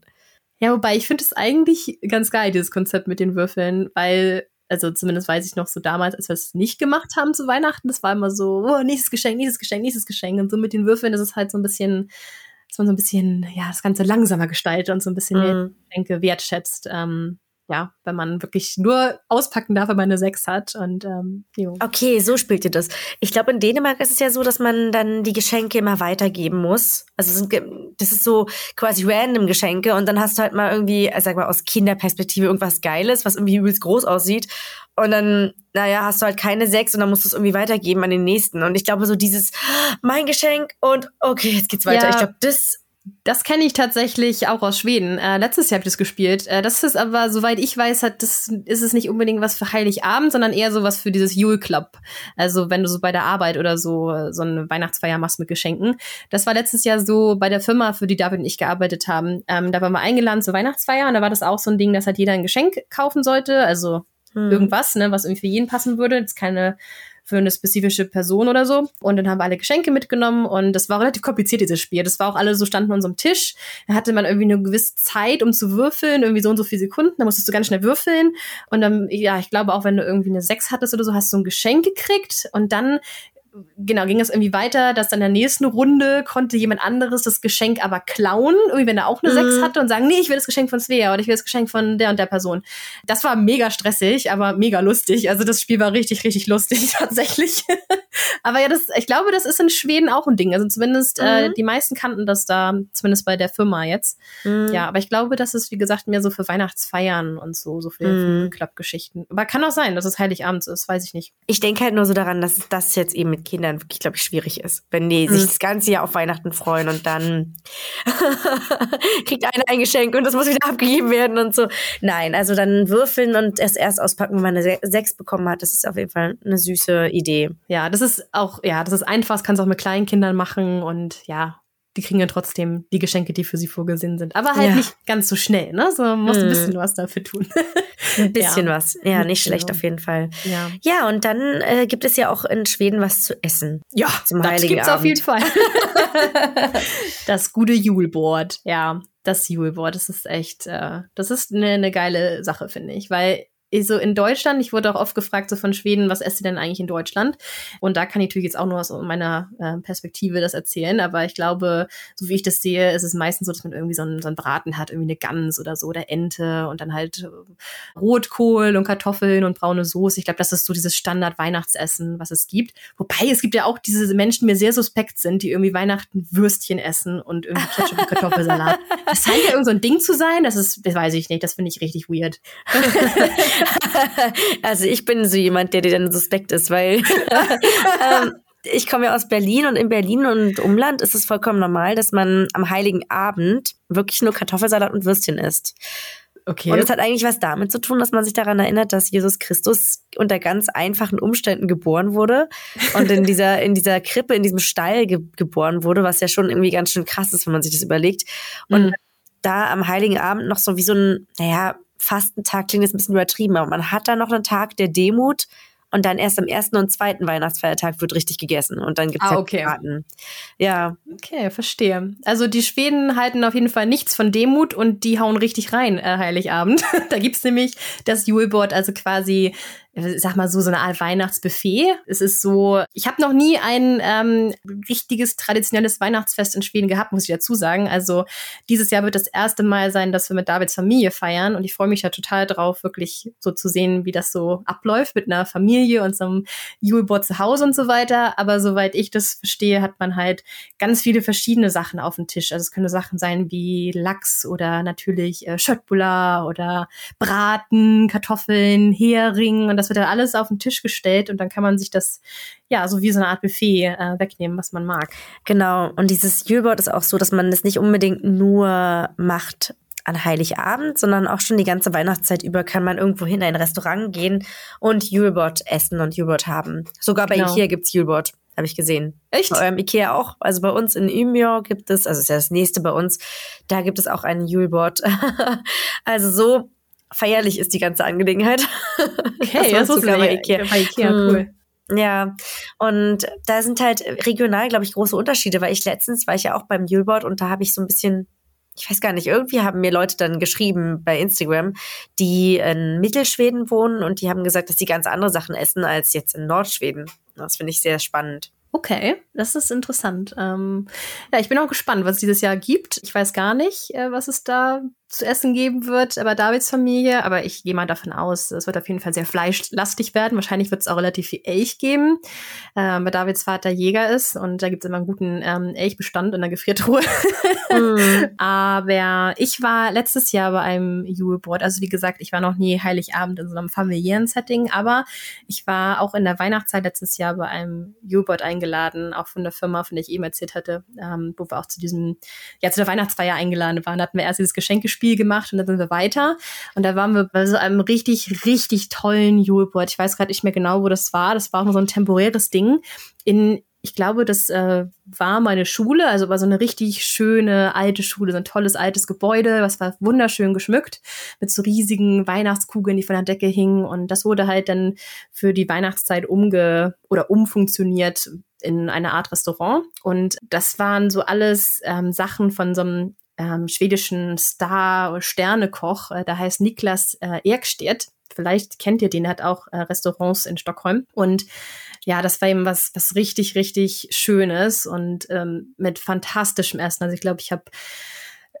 Ja, wobei ich finde es eigentlich ganz geil, dieses Konzept mit den Würfeln, weil, also zumindest weiß ich noch so damals, als wir es nicht gemacht haben zu Weihnachten, das war immer so, oh, nächstes Geschenk, nächstes Geschenk, nächstes Geschenk. Und so mit den Würfeln ist es halt so ein bisschen, dass man so ein bisschen, ja, das Ganze langsamer gestaltet und so ein bisschen mhm. mehr Geschenke wertschätzt. Ähm, ja, wenn man wirklich nur auspacken darf, wenn man eine 6 hat. Und ähm, jo. Okay, so spielt ihr das. Ich glaube, in Dänemark ist es ja so, dass man dann die Geschenke immer weitergeben muss. Also sind, das ist so quasi random Geschenke und dann hast du halt mal irgendwie, also sag mal, aus Kinderperspektive irgendwas Geiles, was irgendwie übelst groß aussieht. Und dann, naja, hast du halt keine sechs und dann musst du es irgendwie weitergeben an den nächsten. Und ich glaube, so dieses, mein Geschenk und okay, jetzt geht's weiter. Ja. Ich glaube, das das kenne ich tatsächlich auch aus Schweden. Äh, letztes Jahr habe ich das gespielt. Äh, das ist aber, soweit ich weiß, hat das ist es nicht unbedingt was für Heiligabend, sondern eher so was für dieses Jule Club. Also wenn du so bei der Arbeit oder so so eine Weihnachtsfeier machst mit Geschenken. Das war letztes Jahr so bei der Firma, für die David und ich gearbeitet haben. Ähm, da waren wir eingeladen zur Weihnachtsfeier und da war das auch so ein Ding, dass halt jeder ein Geschenk kaufen sollte. Also hm. irgendwas, ne, was irgendwie für jeden passen würde. Jetzt keine für eine spezifische Person oder so. Und dann haben wir alle Geschenke mitgenommen und das war relativ kompliziert, dieses Spiel. Das war auch alle so standen an unserem Tisch. Da hatte man irgendwie eine gewisse Zeit, um zu würfeln, irgendwie so und so viele Sekunden. Da musstest du ganz schnell würfeln. Und dann, ja, ich glaube auch, wenn du irgendwie eine Sechs hattest oder so, hast du ein Geschenk gekriegt. Und dann genau, ging es irgendwie weiter, dass dann in der nächsten Runde konnte jemand anderes das Geschenk aber klauen, irgendwie wenn er auch eine mhm. 6 hatte und sagen, nee, ich will das Geschenk von Svea oder ich will das Geschenk von der und der Person. Das war mega stressig, aber mega lustig. Also das Spiel war richtig, richtig lustig tatsächlich. aber ja, das, ich glaube, das ist in Schweden auch ein Ding. Also zumindest äh, mhm. äh, die meisten kannten das da, zumindest bei der Firma jetzt. Mhm. Ja, aber ich glaube, das ist, wie gesagt, mehr so für Weihnachtsfeiern und so, so für, für mhm. Clubgeschichten. Aber kann auch sein, dass es Heiligabend ist, weiß ich nicht. Ich denke halt nur so daran, dass das jetzt eben mit mit Kindern wirklich, glaube ich, schwierig ist. Wenn die mhm. sich das ganze Jahr auf Weihnachten freuen und dann kriegt einer ein Geschenk und das muss wieder abgegeben werden und so. Nein, also dann würfeln und es erst auspacken, wenn man eine Sechs bekommen hat, das ist auf jeden Fall eine süße Idee. Ja, das ist auch, ja, das ist einfach, das kannst du auch mit kleinen Kindern machen und ja, die kriegen ja trotzdem die Geschenke, die für sie vorgesehen sind. Aber halt ja. nicht ganz so schnell, ne? So muss ein mhm. bisschen was dafür tun. ein bisschen ja. was. Ja, nicht schlecht genau. auf jeden Fall. Ja, ja und dann äh, gibt es ja auch in Schweden was zu essen. Ja, zum das Heiligen gibt's Abend. auf jeden Fall. das gute Juleboard. Ja, das Juleboard, das ist echt, äh, das ist eine, eine geile Sache, finde ich, weil so in Deutschland, ich wurde auch oft gefragt, so von Schweden, was esst ihr denn eigentlich in Deutschland? Und da kann ich natürlich jetzt auch nur aus meiner äh, Perspektive das erzählen, aber ich glaube, so wie ich das sehe, ist es meistens so, dass man irgendwie so einen, so einen Braten hat, irgendwie eine Gans oder so oder Ente und dann halt äh, Rotkohl und Kartoffeln und braune Soße. Ich glaube, das ist so dieses Standard-Weihnachtsessen, was es gibt. Wobei es gibt ja auch diese Menschen, die mir sehr suspekt sind, die irgendwie Weihnachten Würstchen essen und irgendwie Ketchup und Kartoffelsalat. Das scheint ja irgend so ein Ding zu sein, das ist, das weiß ich nicht, das finde ich richtig weird. also ich bin so jemand, der dir dann suspekt ist, weil ähm, ich komme ja aus Berlin und in Berlin und Umland ist es vollkommen normal, dass man am Heiligen Abend wirklich nur Kartoffelsalat und Würstchen isst. Okay. Und es hat eigentlich was damit zu tun, dass man sich daran erinnert, dass Jesus Christus unter ganz einfachen Umständen geboren wurde und in dieser, in dieser Krippe, in diesem Stall ge geboren wurde, was ja schon irgendwie ganz schön krass ist, wenn man sich das überlegt. Und mhm. da am Heiligen Abend noch so wie so ein, naja, Fastentag klingt jetzt ein bisschen übertrieben, aber man hat da noch einen Tag der Demut und dann erst am ersten und zweiten Weihnachtsfeiertag wird richtig gegessen und dann gibt's ah, halt okay. Braten. Ja. Okay, verstehe. Also die Schweden halten auf jeden Fall nichts von Demut und die hauen richtig rein, äh, Heiligabend. da gibt's nämlich das Julebord, also quasi sag mal so, so eine Art Weihnachtsbuffet. Es ist so, ich habe noch nie ein ähm, richtiges traditionelles Weihnachtsfest in Schweden gehabt, muss ich dazu sagen. Also dieses Jahr wird das erste Mal sein, dass wir mit Davids Familie feiern und ich freue mich ja total drauf, wirklich so zu sehen, wie das so abläuft mit einer Familie und so einem Juleboard zu Hause und so weiter. Aber soweit ich das verstehe, hat man halt ganz viele verschiedene Sachen auf dem Tisch. Also es können Sachen sein wie Lachs oder natürlich äh, Schöttbula oder Braten, Kartoffeln, Hering und das wird dann alles auf den Tisch gestellt und dann kann man sich das, ja, so wie so eine Art Buffet äh, wegnehmen, was man mag. Genau. Und dieses Juleboard ist auch so, dass man das nicht unbedingt nur macht an Heiligabend, sondern auch schon die ganze Weihnachtszeit über kann man irgendwo hin in ein Restaurant gehen und Juleboard essen und Juleboard haben. Sogar bei genau. Ikea gibt's Juleboard habe ich gesehen. Echt? Bei eurem Ikea auch. Also bei uns in Umeå gibt es, also ist ja das nächste bei uns, da gibt es auch einen Juleboard. also so feierlich ist die ganze Angelegenheit. Okay, das, das ist bei Ikea. Bei Ikea, hm. cool. Ja, und da sind halt regional, glaube ich, große Unterschiede, weil ich letztens war ich ja auch beim Juleboard und da habe ich so ein bisschen, ich weiß gar nicht, irgendwie haben mir Leute dann geschrieben bei Instagram, die in Mittelschweden wohnen und die haben gesagt, dass sie ganz andere Sachen essen als jetzt in Nordschweden. Das finde ich sehr spannend. Okay, das ist interessant. Ähm, ja, ich bin auch gespannt, was es dieses Jahr gibt. Ich weiß gar nicht, äh, was es da zu essen geben wird bei Davids Familie, aber ich gehe mal davon aus, es wird auf jeden Fall sehr fleischlastig werden. Wahrscheinlich wird es auch relativ viel Elch geben, äh, weil Davids Vater Jäger ist und da gibt es immer einen guten ähm, Elchbestand in der Gefriertruhe. mm. aber ich war letztes Jahr bei einem Juleboard, also wie gesagt, ich war noch nie Heiligabend in so einem familiären Setting, aber ich war auch in der Weihnachtszeit letztes Jahr bei einem Juleboard eingeladen, auch von der Firma, von der ich eben erzählt hatte, ähm, wo wir auch zu diesem, ja, zu der Weihnachtsfeier eingeladen waren. Da hatten wir erst dieses Geschenk Spiel gemacht und dann sind wir weiter. Und da waren wir bei so einem richtig, richtig tollen Juleboard. Ich weiß gerade nicht mehr genau, wo das war. Das war auch nur so ein temporäres Ding. In, ich glaube, das äh, war meine Schule, also war so eine richtig schöne alte Schule, so ein tolles altes Gebäude, was war wunderschön geschmückt mit so riesigen Weihnachtskugeln, die von der Decke hingen und das wurde halt dann für die Weihnachtszeit umge oder umfunktioniert in eine Art Restaurant und das waren so alles ähm, Sachen von so einem ähm, schwedischen Star- Sternekoch, äh, der heißt Niklas äh, Erkstedt. Vielleicht kennt ihr den, hat auch äh, Restaurants in Stockholm. Und ja, das war eben was, was richtig, richtig Schönes und ähm, mit fantastischem Essen. Also ich glaube, ich habe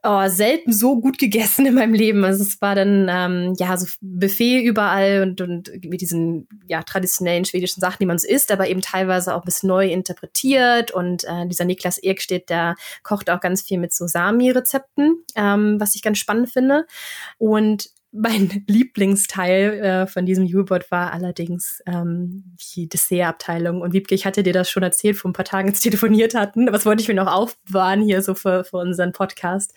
oh, selten so gut gegessen in meinem Leben. Also es war dann ähm, ja so Buffet überall und, und mit diesen ja traditionellen schwedischen Sachen, die man so isst, aber eben teilweise auch bisschen neu interpretiert. Und äh, dieser Niklas Ekstedt, der kocht auch ganz viel mit so Sami-Rezepten, ähm, was ich ganz spannend finde. Und mein Lieblingsteil äh, von diesem U-Boot war allerdings ähm, die Dessertabteilung. Und Wiebke, ich hatte dir das schon erzählt, vor ein paar Tagen, als wir telefoniert hatten. Was wollte ich mir noch aufbewahren hier so für, für unseren Podcast?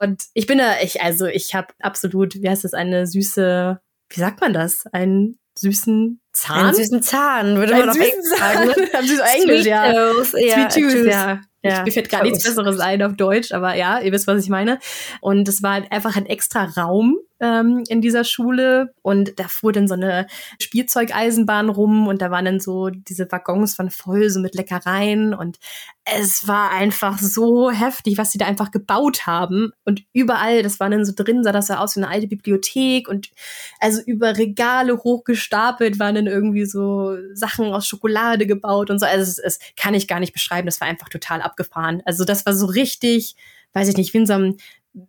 Und ich bin da, ich, also ich habe absolut, wie heißt das, eine süße, wie sagt man das? Einen süßen Zahn? Einen süßen Zahn, würde man auf Englisch sagen. süß Englisch, ja. Toes, ja. Sweet Tooth, ja. Ja, mir fällt gar nichts Besseres ein auf Deutsch, aber ja, ihr wisst, was ich meine. Und es war einfach ein extra Raum ähm, in dieser Schule und da fuhr dann so eine Spielzeugeisenbahn rum und da waren dann so diese Waggons von voll so mit Leckereien und es war einfach so heftig, was sie da einfach gebaut haben und überall, das war dann so drin, sah das ja aus wie eine alte Bibliothek und also über Regale hochgestapelt waren dann irgendwie so Sachen aus Schokolade gebaut und so. Also es, es kann ich gar nicht beschreiben, das war einfach total abgefahren. Also das war so richtig, weiß ich nicht, wie in so einem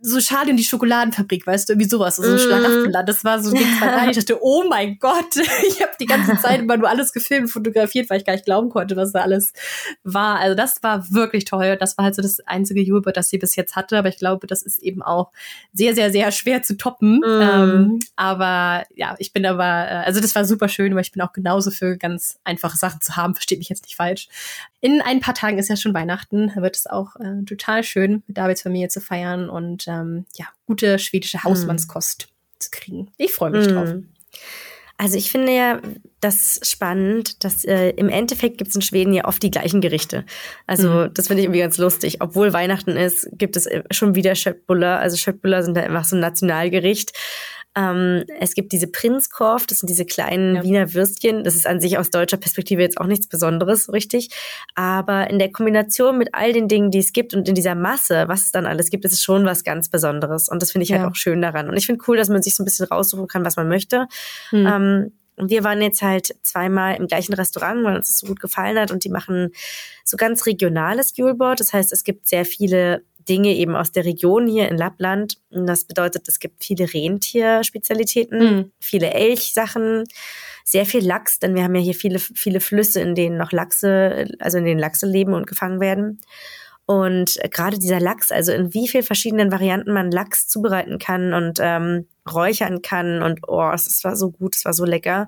so schade in die Schokoladenfabrik, weißt du, irgendwie sowas, so ein mm. Schlaraffenland. Das war so ein Ding, ich dachte, oh mein Gott, ich habe die ganze Zeit immer nur alles gefilmt, fotografiert, weil ich gar nicht glauben konnte, was da alles war. Also das war wirklich toll. Das war halt so das einzige Julebird, das sie bis jetzt hatte, aber ich glaube, das ist eben auch sehr, sehr, sehr schwer zu toppen. Mm. Ähm, aber ja, ich bin aber, äh, also das war super schön, aber ich bin auch genauso für ganz einfache Sachen zu haben, versteht mich jetzt nicht falsch. In ein paar Tagen ist ja schon Weihnachten, da wird es auch äh, total schön, mit Davids Familie zu feiern und und ähm, ja, gute schwedische Hausmannskost mm. zu kriegen. Ich freue mich mm. drauf. Also ich finde ja das spannend, dass äh, im Endeffekt gibt es in Schweden ja oft die gleichen Gerichte. Also mhm. das finde ich irgendwie ganz lustig. Obwohl Weihnachten ist, gibt es äh, schon wieder Schöttbuller. Also Schöttbuller sind da einfach so ein Nationalgericht. Ähm, es gibt diese Prinzkorf, das sind diese kleinen ja. Wiener Würstchen. Das ist an sich aus deutscher Perspektive jetzt auch nichts Besonderes, richtig. Aber in der Kombination mit all den Dingen, die es gibt und in dieser Masse, was es dann alles gibt, ist es schon was ganz Besonderes. Und das finde ich halt ja. halt auch schön daran. Und ich finde cool, dass man sich so ein bisschen raussuchen kann, was man möchte. Hm. Ähm, und wir waren jetzt halt zweimal im gleichen Restaurant, weil uns das so gut gefallen hat. Und die machen so ganz regionales Juleboard. Das heißt, es gibt sehr viele Dinge eben aus der Region hier in Lappland. Und das bedeutet, es gibt viele Rentierspezialitäten, mhm. viele Elchsachen, sehr viel Lachs, denn wir haben ja hier viele, viele Flüsse, in denen noch Lachse, also in denen Lachse leben und gefangen werden. Und gerade dieser Lachs, also in wie viel verschiedenen Varianten man Lachs zubereiten kann und ähm, räuchern kann und oh, es war so gut, es war so lecker.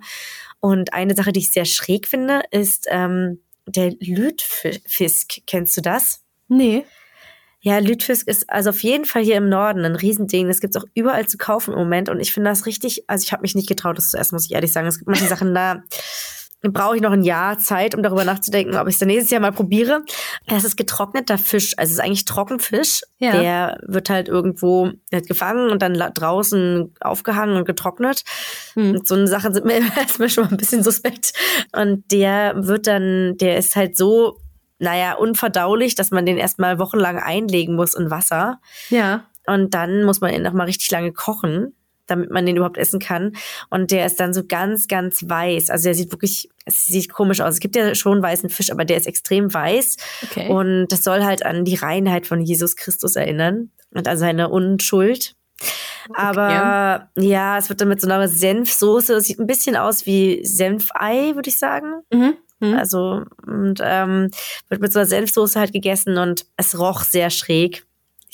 Und eine Sache, die ich sehr schräg finde, ist ähm, der Lütfisk. Kennst du das? Nee. Ja, Lütfisk ist also auf jeden Fall hier im Norden ein Riesending. Das gibt's auch überall zu kaufen im Moment. Und ich finde das richtig, also ich habe mich nicht getraut, das zu essen, muss ich ehrlich sagen. Es gibt manche Sachen da, brauche ich noch ein Jahr Zeit, um darüber nachzudenken, ob ich es dann nächstes Jahr mal probiere. Das ist getrockneter Fisch, also es ist eigentlich Trockenfisch. Ja. Der wird halt irgendwo halt gefangen und dann draußen aufgehangen und getrocknet. Hm. Und so eine Sache sind mir erstmal schon mal ein bisschen suspekt. Und der wird dann, der ist halt so, naja, unverdaulich, dass man den erstmal wochenlang einlegen muss in Wasser. Ja. Und dann muss man ihn nochmal richtig lange kochen damit man den überhaupt essen kann. Und der ist dann so ganz, ganz weiß. Also der sieht wirklich, es sieht komisch aus. Es gibt ja schon weißen Fisch, aber der ist extrem weiß. Okay. Und das soll halt an die Reinheit von Jesus Christus erinnern und an seine Unschuld. Okay. Aber ja, es wird dann mit so einer Senfsoße, es sieht ein bisschen aus wie Senfei, würde ich sagen. Mhm. Mhm. Also, und ähm, wird mit so einer Senfsoße halt gegessen und es roch sehr schräg.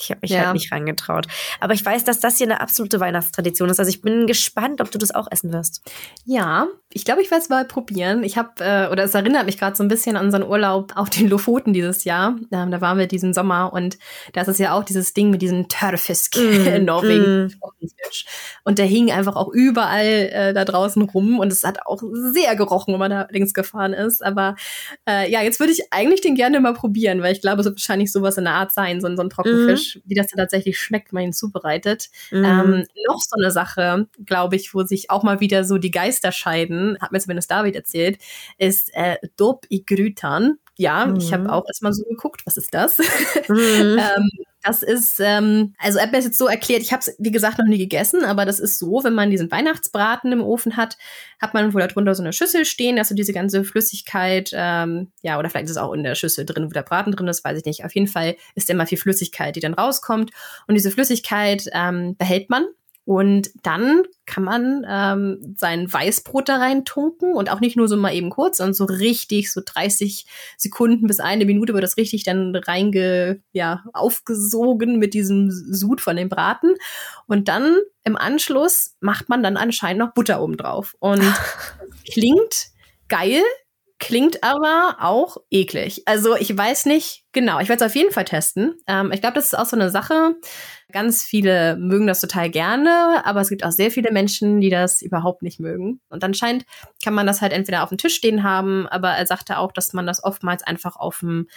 Ich habe mich ja. halt nicht rangetraut. Aber ich weiß, dass das hier eine absolute Weihnachtstradition ist. Also ich bin gespannt, ob du das auch essen wirst. Ja, ich glaube, ich werde es mal probieren. Ich habe, äh, oder es erinnert mich gerade so ein bisschen an unseren Urlaub auf den Lofoten dieses Jahr. Ähm, da waren wir diesen Sommer und da ist es ja auch dieses Ding mit diesem Törfisk mm, in Norwegen. Mm. Und der hing einfach auch überall äh, da draußen rum und es hat auch sehr gerochen, wenn man da links gefahren ist. Aber äh, ja, jetzt würde ich eigentlich den gerne mal probieren, weil ich glaube, es wird wahrscheinlich sowas in der Art sein, so, so ein Trockenfisch. Mm wie das tatsächlich schmeckt, wenn man ihn zubereitet. Mhm. Ähm, noch so eine Sache, glaube ich, wo sich auch mal wieder so die Geister scheiden, hat mir zumindest David erzählt, ist äh, Dop i Grütan. Ja, mhm. ich habe auch erstmal so geguckt, was ist das? Mhm. ähm, das ist, ähm, also er hat mir das jetzt so erklärt, ich habe es, wie gesagt, noch nie gegessen, aber das ist so, wenn man diesen Weihnachtsbraten im Ofen hat, hat man wohl darunter so eine Schüssel stehen, dass du diese ganze Flüssigkeit, ähm, ja, oder vielleicht ist es auch in der Schüssel drin, wo der Braten drin ist, weiß ich nicht. Auf jeden Fall ist immer viel Flüssigkeit, die dann rauskommt. Und diese Flüssigkeit ähm, behält man und dann kann man ähm, sein Weißbrot da rein tunken und auch nicht nur so mal eben kurz, sondern so richtig, so 30 Sekunden bis eine Minute wird das richtig dann reinge, ja, aufgesogen mit diesem Sud von dem Braten. Und dann im Anschluss macht man dann anscheinend noch Butter oben drauf. Und klingt geil, klingt aber auch eklig. Also ich weiß nicht genau. Ich werde es auf jeden Fall testen. Ähm, ich glaube, das ist auch so eine Sache. Ganz viele mögen das total gerne, aber es gibt auch sehr viele Menschen, die das überhaupt nicht mögen. Und anscheinend kann man das halt entweder auf dem Tisch stehen haben, aber er sagte auch, dass man das oftmals einfach auf dem,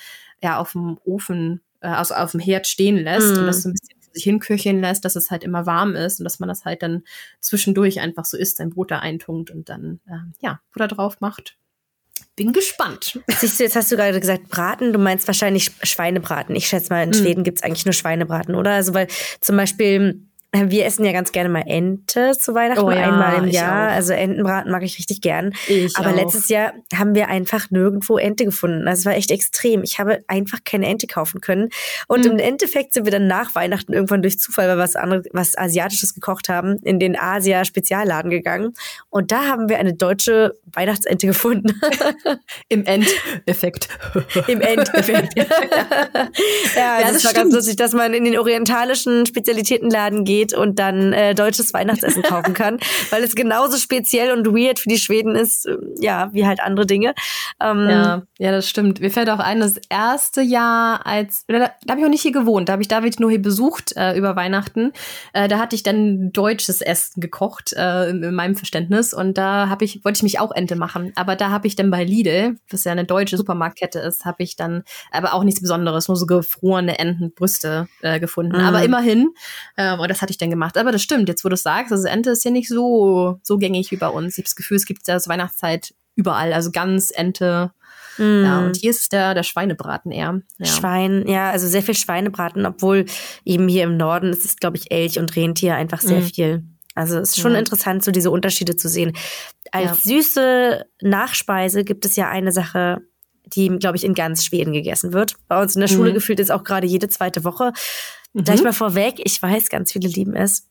ja, auf dem Ofen, äh, also auf dem Herd stehen lässt mm. und das so ein bisschen sich hinköcheln lässt, dass es halt immer warm ist und dass man das halt dann zwischendurch einfach so isst, sein Brot da eintunkt und dann, äh, ja, Butter drauf macht bin gespannt. Siehst du, jetzt hast du gerade gesagt Braten, du meinst wahrscheinlich Schweinebraten. Ich schätze mal, in mhm. Schweden gibt's eigentlich nur Schweinebraten, oder? Also weil zum Beispiel wir essen ja ganz gerne mal Ente zu Weihnachten, oh, ja, einmal im Jahr. Also Entenbraten mag ich richtig gern. Ich Aber auch. letztes Jahr haben wir einfach nirgendwo Ente gefunden. Also es war echt extrem. Ich habe einfach keine Ente kaufen können. Und mhm. im Endeffekt sind wir dann nach Weihnachten irgendwann durch Zufall, weil wir was anderes, was Asiatisches gekocht haben, in den Asia-Spezialladen gegangen. Und da haben wir eine deutsche Weihnachtsente gefunden. Im Endeffekt. Im Endeffekt. ja, ja, das, das war ganz lustig, dass man in den orientalischen Spezialitätenladen geht geht und dann äh, deutsches Weihnachtsessen kaufen kann, weil es genauso speziell und weird für die Schweden ist, äh, ja, wie halt andere Dinge. Ähm, ja, ja, das stimmt. Mir fällt auch ein, das erste Jahr als, da, da habe ich auch nicht hier gewohnt, da habe ich David nur hier besucht äh, über Weihnachten. Äh, da hatte ich dann deutsches Essen gekocht, äh, in, in meinem Verständnis. Und da habe ich, wollte ich mich auch Ente machen. Aber da habe ich dann bei Lidl, was ja eine deutsche Supermarktkette ist, habe ich dann aber auch nichts Besonderes, nur so gefrorene Entenbrüste äh, gefunden. Mhm. Aber immerhin, äh, und das hat hatte ich denn gemacht? Aber das stimmt, jetzt wo du es sagst, also Ente ist ja nicht so, so gängig wie bei uns. Ich habe das Gefühl, es gibt ja zur Weihnachtszeit überall, also Gans, Ente. Mm. Ja, und hier ist der, der Schweinebraten eher. Ja. Schwein, ja, also sehr viel Schweinebraten, obwohl eben hier im Norden ist es, glaube ich, Elch und Rentier einfach sehr mm. viel. Also es ist schon ja. interessant, so diese Unterschiede zu sehen. Als ja. süße Nachspeise gibt es ja eine Sache, die, glaube ich, in ganz Schweden gegessen wird. Bei uns in der Schule mhm. gefühlt ist auch gerade jede zweite Woche. Mhm. Gleich mal vorweg, ich weiß, ganz viele lieben es,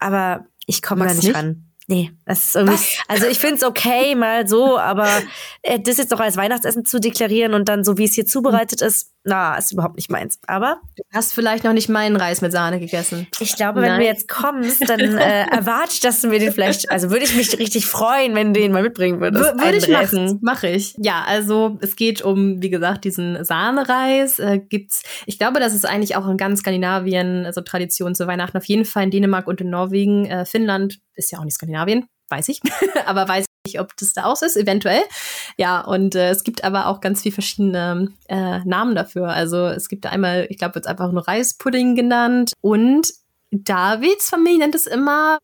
aber ich komme da nicht, nicht ran. Nee, das ist irgendwie. Was? Also ich finde es okay, mal so, aber äh, das jetzt doch als Weihnachtsessen zu deklarieren und dann so, wie es hier zubereitet ist, na, ist überhaupt nicht meins. Aber du hast vielleicht noch nicht meinen Reis mit Sahne gegessen. Ich glaube, Nein. wenn du jetzt kommst, dann äh, erwarte ich, dass du mir den vielleicht, also würde ich mich richtig freuen, wenn du den mal mitbringen würdest. Würde ich Rest. machen, mache ich. Ja, also es geht um, wie gesagt, diesen Sahnereis. Äh, gibt's, ich glaube, das ist eigentlich auch in ganz Skandinavien, also Tradition zu Weihnachten. Auf jeden Fall in Dänemark und in Norwegen. Äh, Finnland ist ja auch nicht Skandinavien, weiß ich, aber weiß nicht, ob das da auch ist, eventuell. Ja, und äh, es gibt aber auch ganz viele verschiedene äh, Namen dafür. Also es gibt einmal, ich glaube, wird einfach nur Reispudding genannt und Davids Familie nennt es immer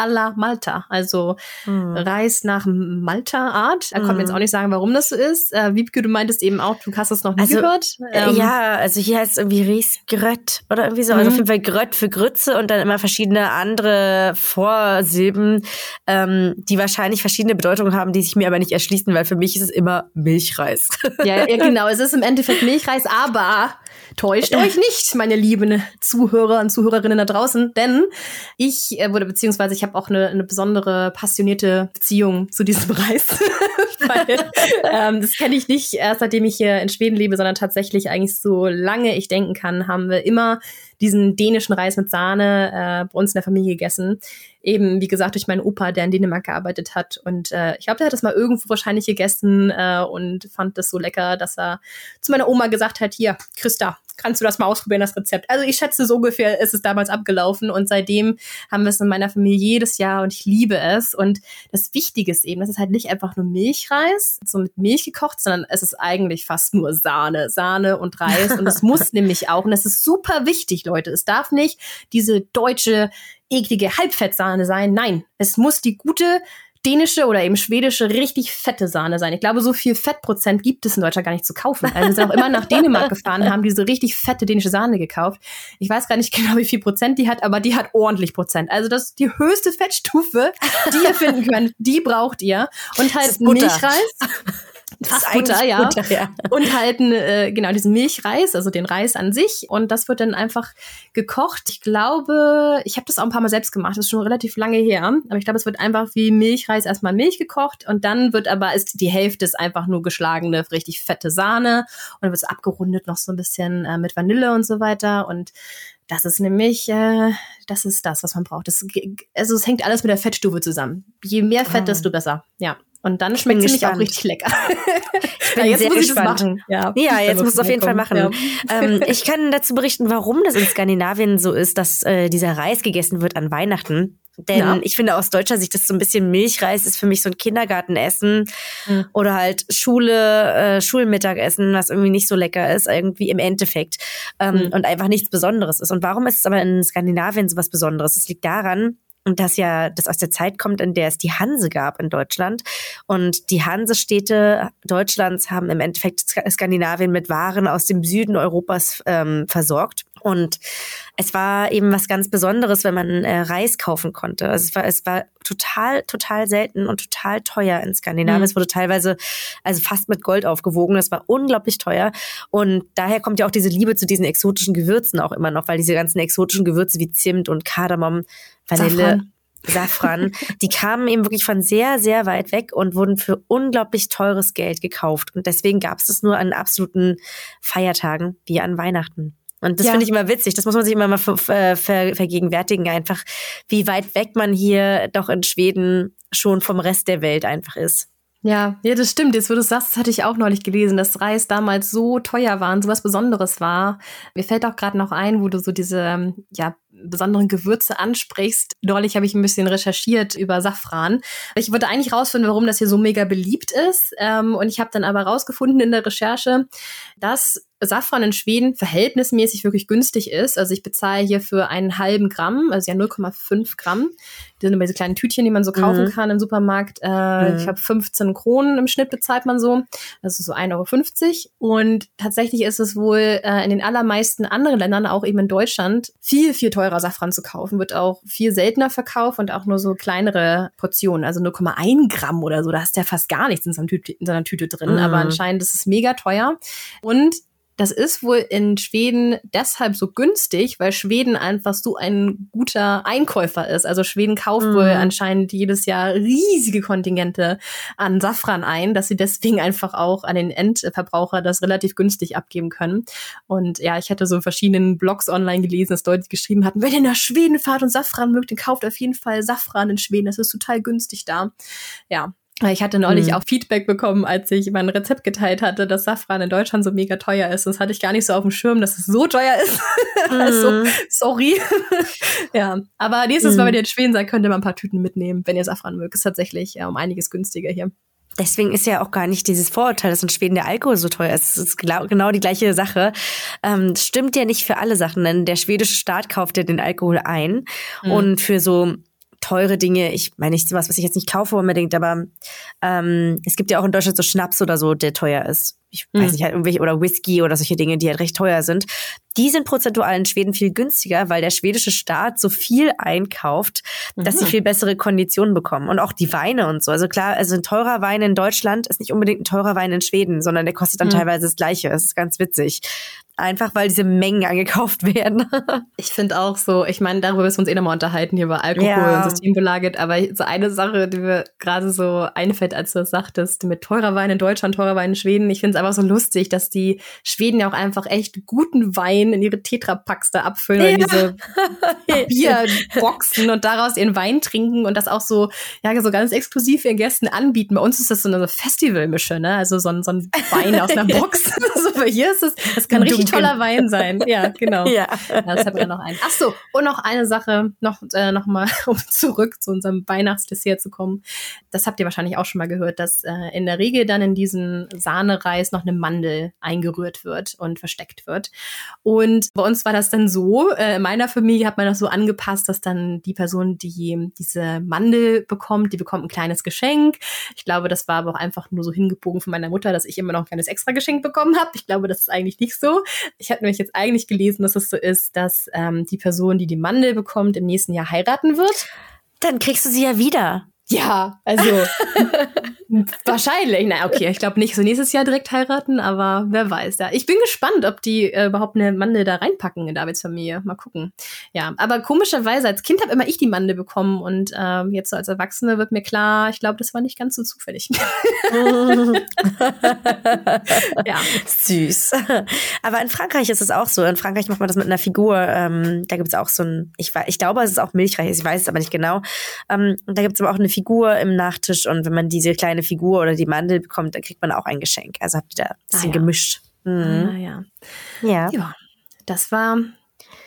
Ris alla Malta, also mm. Reis nach Malta-Art. Er mm. konnte jetzt hm. auch nicht sagen, warum das so ist. Äh, Wiebke, du meintest eben auch, du hast das noch nie also, gehört. Äh, ähm, ja, also hier heißt es irgendwie Ries Grött oder irgendwie so. Also auf hm. jeden Fall Grött für Grütze und dann immer verschiedene andere Vorsilben, ähm, die wahrscheinlich verschiedene Bedeutungen haben, die sich mir aber nicht erschließen, weil für mich ist es immer Milchreis. ja, ja genau. Es ist im Endeffekt Milchreis, aber täuscht euch nicht, meine lieben Zuhörer und Zuhörerinnen da draußen, denn ich äh, wurde beziehungsweise ich habe auch eine, eine besondere passionierte Beziehung zu diesem Reis. Ähm, das kenne ich nicht erst seitdem ich hier in Schweden lebe, sondern tatsächlich eigentlich so lange ich denken kann, haben wir immer diesen dänischen Reis mit Sahne äh, bei uns in der Familie gegessen. Eben, wie gesagt, durch meinen Opa, der in Dänemark gearbeitet hat. Und äh, ich glaube, der hat das mal irgendwo wahrscheinlich gegessen äh, und fand das so lecker, dass er zu meiner Oma gesagt hat, hier, Christa, kannst du das mal ausprobieren, das Rezept. Also ich schätze, so ungefähr ist es damals abgelaufen und seitdem haben wir es in meiner Familie jedes Jahr und ich liebe es. Und das Wichtige ist eben, das ist halt nicht einfach nur Milchreis, so mit Milch gekocht, sondern es ist eigentlich fast nur Sahne, Sahne und Reis und es muss nämlich auch, und das ist super wichtig, Leute. Es darf nicht diese deutsche, eklige Halbfettsahne sein. Nein, es muss die gute dänische oder eben schwedische richtig fette Sahne sein. Ich glaube, so viel Fettprozent gibt es in Deutschland gar nicht zu kaufen. Also wir sind auch immer nach Dänemark gefahren, haben diese richtig fette dänische Sahne gekauft. Ich weiß gar nicht genau, wie viel Prozent die hat, aber die hat ordentlich Prozent. Also das ist die höchste Fettstufe, die ihr finden könnt. Die braucht ihr. Und halt Milchreis. Fassbutter, ja. Butter, ja. Und halt äh, genau diesen Milchreis, also den Reis an sich. Und das wird dann einfach gekocht. Ich glaube, ich habe das auch ein paar Mal selbst gemacht. Das ist schon relativ lange her. Aber ich glaube, es wird einfach wie Milchreis erstmal Milch gekocht und dann wird aber ist die Hälfte ist einfach nur geschlagene, richtig fette Sahne und dann wird es abgerundet noch so ein bisschen äh, mit Vanille und so weiter und das ist nämlich, äh, das ist das, was man braucht. Das, also es hängt alles mit der Fettstufe zusammen. Je mehr Fett, oh. desto besser. Ja. Und dann schmeckt es nämlich auch richtig lecker. Ich bin ja, jetzt sehr muss gespannt. Ich Ja, ja jetzt muss es auf jeden Fall machen. Ja. Ähm, ich kann dazu berichten, warum das in Skandinavien so ist, dass äh, dieser Reis gegessen wird an Weihnachten. Denn ja. ich finde aus deutscher Sicht ist so ein bisschen Milchreis ist für mich so ein Kindergartenessen mhm. oder halt Schule, äh, Schulmittagessen, was irgendwie nicht so lecker ist, irgendwie im Endeffekt ähm, mhm. und einfach nichts Besonderes ist. Und warum ist es aber in Skandinavien so was Besonderes? Es liegt daran, und das ja, das aus der Zeit kommt, in der es die Hanse gab in Deutschland. Und die Hansestädte Deutschlands haben im Endeffekt Skandinavien mit Waren aus dem Süden Europas ähm, versorgt. Und es war eben was ganz Besonderes, wenn man äh, Reis kaufen konnte. Also es war, es war total, total selten und total teuer in Skandinavien. Mhm. Es wurde teilweise also fast mit Gold aufgewogen. Das war unglaublich teuer. Und daher kommt ja auch diese Liebe zu diesen exotischen Gewürzen auch immer noch, weil diese ganzen exotischen Gewürze wie Zimt und Kardamom, Vanille, Safran. Safran, die kamen eben wirklich von sehr, sehr weit weg und wurden für unglaublich teures Geld gekauft. Und deswegen gab es das nur an absoluten Feiertagen wie an Weihnachten. Und das ja. finde ich immer witzig. Das muss man sich immer mal ver ver vergegenwärtigen, einfach, wie weit weg man hier doch in Schweden schon vom Rest der Welt einfach ist. Ja, ja, das stimmt. Jetzt, wo du sagst, das hatte ich auch neulich gelesen, dass Reis damals so teuer war und so was Besonderes war. Mir fällt auch gerade noch ein, wo du so diese, ja, besonderen Gewürze ansprichst. Neulich habe ich ein bisschen recherchiert über Safran. Ich wollte eigentlich rausfinden, warum das hier so mega beliebt ist. Ähm, und ich habe dann aber rausgefunden in der Recherche, dass Safran in Schweden verhältnismäßig wirklich günstig ist. Also ich bezahle hier für einen halben Gramm, also ja 0,5 Gramm. Die sind immer diese kleinen Tütchen, die man so kaufen mhm. kann im Supermarkt. Äh, mhm. Ich habe 15 Kronen im Schnitt bezahlt man so. Das ist so 1,50 Euro. Und tatsächlich ist es wohl äh, in den allermeisten anderen Ländern, auch eben in Deutschland, viel, viel teurer Safran zu kaufen. Wird auch viel seltener verkauft und auch nur so kleinere Portionen, also 0,1 Gramm oder so. Da hast du ja fast gar nichts in so, Tüte, in so einer Tüte drin. Mhm. Aber anscheinend ist es mega teuer. Und das ist wohl in Schweden deshalb so günstig, weil Schweden einfach so ein guter Einkäufer ist. Also Schweden kauft mm. wohl anscheinend jedes Jahr riesige Kontingente an Safran ein, dass sie deswegen einfach auch an den Endverbraucher das relativ günstig abgeben können. Und ja, ich hatte so in verschiedenen Blogs online gelesen, dass Leute geschrieben hatten, wenn ihr nach Schweden fahrt und Safran mögt, dann kauft auf jeden Fall Safran in Schweden. Das ist total günstig da. Ja, ich hatte neulich mhm. auch Feedback bekommen, als ich mein Rezept geteilt hatte, dass Safran in Deutschland so mega teuer ist. Das hatte ich gar nicht so auf dem Schirm, dass es so teuer ist. Mhm. also, sorry. ja, aber nächstes Mal, mhm. wenn ihr in Schweden seid, könnt ihr mal ein paar Tüten mitnehmen, wenn ihr Safran mögt. Ist tatsächlich ja, um einiges günstiger hier. Deswegen ist ja auch gar nicht dieses Vorurteil, dass in Schweden der Alkohol so teuer ist. Es ist genau die gleiche Sache. Ähm, stimmt ja nicht für alle Sachen, denn der schwedische Staat kauft ja den Alkohol ein. Mhm. Und für so teure Dinge. Ich meine nicht sowas, was ich jetzt nicht kaufe unbedingt, aber ähm, es gibt ja auch in Deutschland so Schnaps oder so, der teuer ist. Ich mhm. weiß nicht, halt irgendwelche, oder Whisky oder solche Dinge, die halt recht teuer sind. Die sind prozentual in Schweden viel günstiger, weil der schwedische Staat so viel einkauft, mhm. dass sie mhm. viel bessere Konditionen bekommen. Und auch die Weine und so. Also klar, also ein teurer Wein in Deutschland ist nicht unbedingt ein teurer Wein in Schweden, sondern der kostet dann mhm. teilweise das Gleiche. Das ist ganz witzig einfach weil diese Mengen angekauft werden. ich finde auch so, ich meine, darüber müssen wir uns eh nochmal unterhalten hier über Alkohol ja. und Systembelaget, aber so eine Sache, die mir gerade so einfällt, als du das sagtest, mit teurer Wein in Deutschland, teurer Wein in Schweden, ich finde es einfach so lustig, dass die Schweden ja auch einfach echt guten Wein in ihre Tetrapacks da abfüllen, ja. diese Bierboxen und daraus ihren Wein trinken und das auch so, ja, so ganz exklusiv ihren Gästen anbieten. Bei uns ist das so eine Festivalmische, ne? Also so ein, so ein Wein aus einer Box. so, hier ist es, das kann richtig toller Wein sein. Ja, genau. ja. ja das haben wir noch einen. Ach so, und noch eine Sache, noch, äh, noch mal, um zurück zu unserem Weihnachtsdessert zu kommen. Das habt ihr wahrscheinlich auch schon mal gehört, dass äh, in der Regel dann in diesen Sahnereis noch eine Mandel eingerührt wird und versteckt wird. Und bei uns war das dann so, äh, in meiner Familie hat man das so angepasst, dass dann die Person, die diese Mandel bekommt, die bekommt ein kleines Geschenk. Ich glaube, das war aber auch einfach nur so hingebogen von meiner Mutter, dass ich immer noch ein kleines extra Geschenk bekommen habe. Ich glaube, das ist eigentlich nicht so. Ich hatte nämlich jetzt eigentlich gelesen, dass es so ist, dass ähm, die Person, die die Mandel bekommt, im nächsten Jahr heiraten wird. Dann kriegst du sie ja wieder. Ja, also wahrscheinlich. Na, okay, ich glaube nicht so nächstes Jahr direkt heiraten, aber wer weiß. Ja, ich bin gespannt, ob die äh, überhaupt eine Mandel da reinpacken in Davids Familie. Mal gucken. Ja, aber komischerweise als Kind habe immer ich die Mandel bekommen und äh, jetzt so als Erwachsene wird mir klar, ich glaube, das war nicht ganz so zufällig. ja, süß. Aber in Frankreich ist es auch so. In Frankreich macht man das mit einer Figur. Ähm, da gibt es auch so ein, ich, ich glaube, es ist auch milchreich. Ich weiß es aber nicht genau. Ähm, da gibt es aber auch eine Figur Figur im Nachtisch und wenn man diese kleine Figur oder die Mandel bekommt, dann kriegt man auch ein Geschenk. Also habt ihr da ein bisschen ah, ja. gemischt. Mhm. Ah, ja. ja. Ja. Das war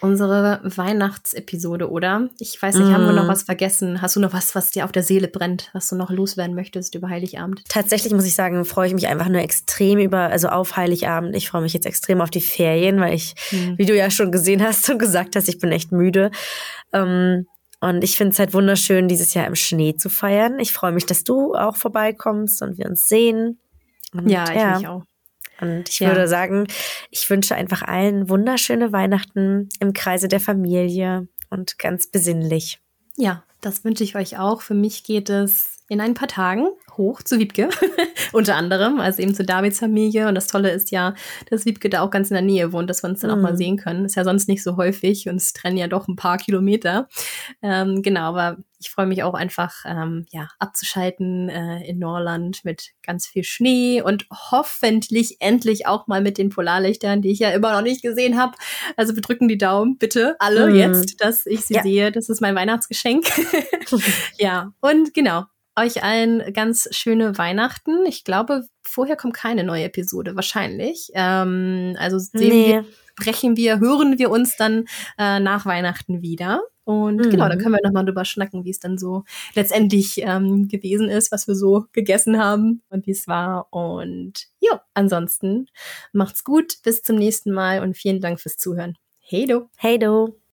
unsere Weihnachtsepisode, oder? Ich weiß nicht, mm. haben wir noch mhm. was vergessen? Hast du noch was, was dir auf der Seele brennt, was du noch loswerden möchtest über Heiligabend? Tatsächlich muss ich sagen, freue ich mich einfach nur extrem über, also auf Heiligabend. Ich freue mich jetzt extrem auf die Ferien, weil ich, mm. wie du ja schon gesehen hast und gesagt hast, ich bin echt müde. Ähm, und ich finde es halt wunderschön, dieses Jahr im Schnee zu feiern. Ich freue mich, dass du auch vorbeikommst und wir uns sehen. Und, ja, ich ja. mich auch. Und ich ja. würde sagen, ich wünsche einfach allen wunderschöne Weihnachten im Kreise der Familie und ganz besinnlich. Ja, das wünsche ich euch auch. Für mich geht es in ein paar Tagen hoch zu Wiebke, unter anderem, also eben zu Davids Familie. Und das Tolle ist ja, dass Wiebke da auch ganz in der Nähe wohnt, dass wir uns dann mhm. auch mal mhm. sehen können. Ist ja sonst nicht so häufig und es trennen ja doch ein paar Kilometer. Ähm, genau, aber ich freue mich auch einfach, ähm, ja, abzuschalten äh, in Norland mit ganz viel Schnee und hoffentlich endlich auch mal mit den Polarlichtern, die ich ja immer noch nicht gesehen habe. Also wir drücken die Daumen, bitte alle mhm. jetzt, dass ich sie ja. sehe. Das ist mein Weihnachtsgeschenk. ja, und genau, euch allen ganz schöne Weihnachten. Ich glaube, vorher kommt keine neue Episode, wahrscheinlich. Ähm, also sehen nee. wir, sprechen wir, hören wir uns dann äh, nach Weihnachten wieder. Und mhm. genau, dann können wir nochmal drüber schnacken, wie es dann so letztendlich ähm, gewesen ist, was wir so gegessen haben und wie es war. Und ja, ansonsten macht's gut, bis zum nächsten Mal und vielen Dank fürs Zuhören. Hey do. Hey do.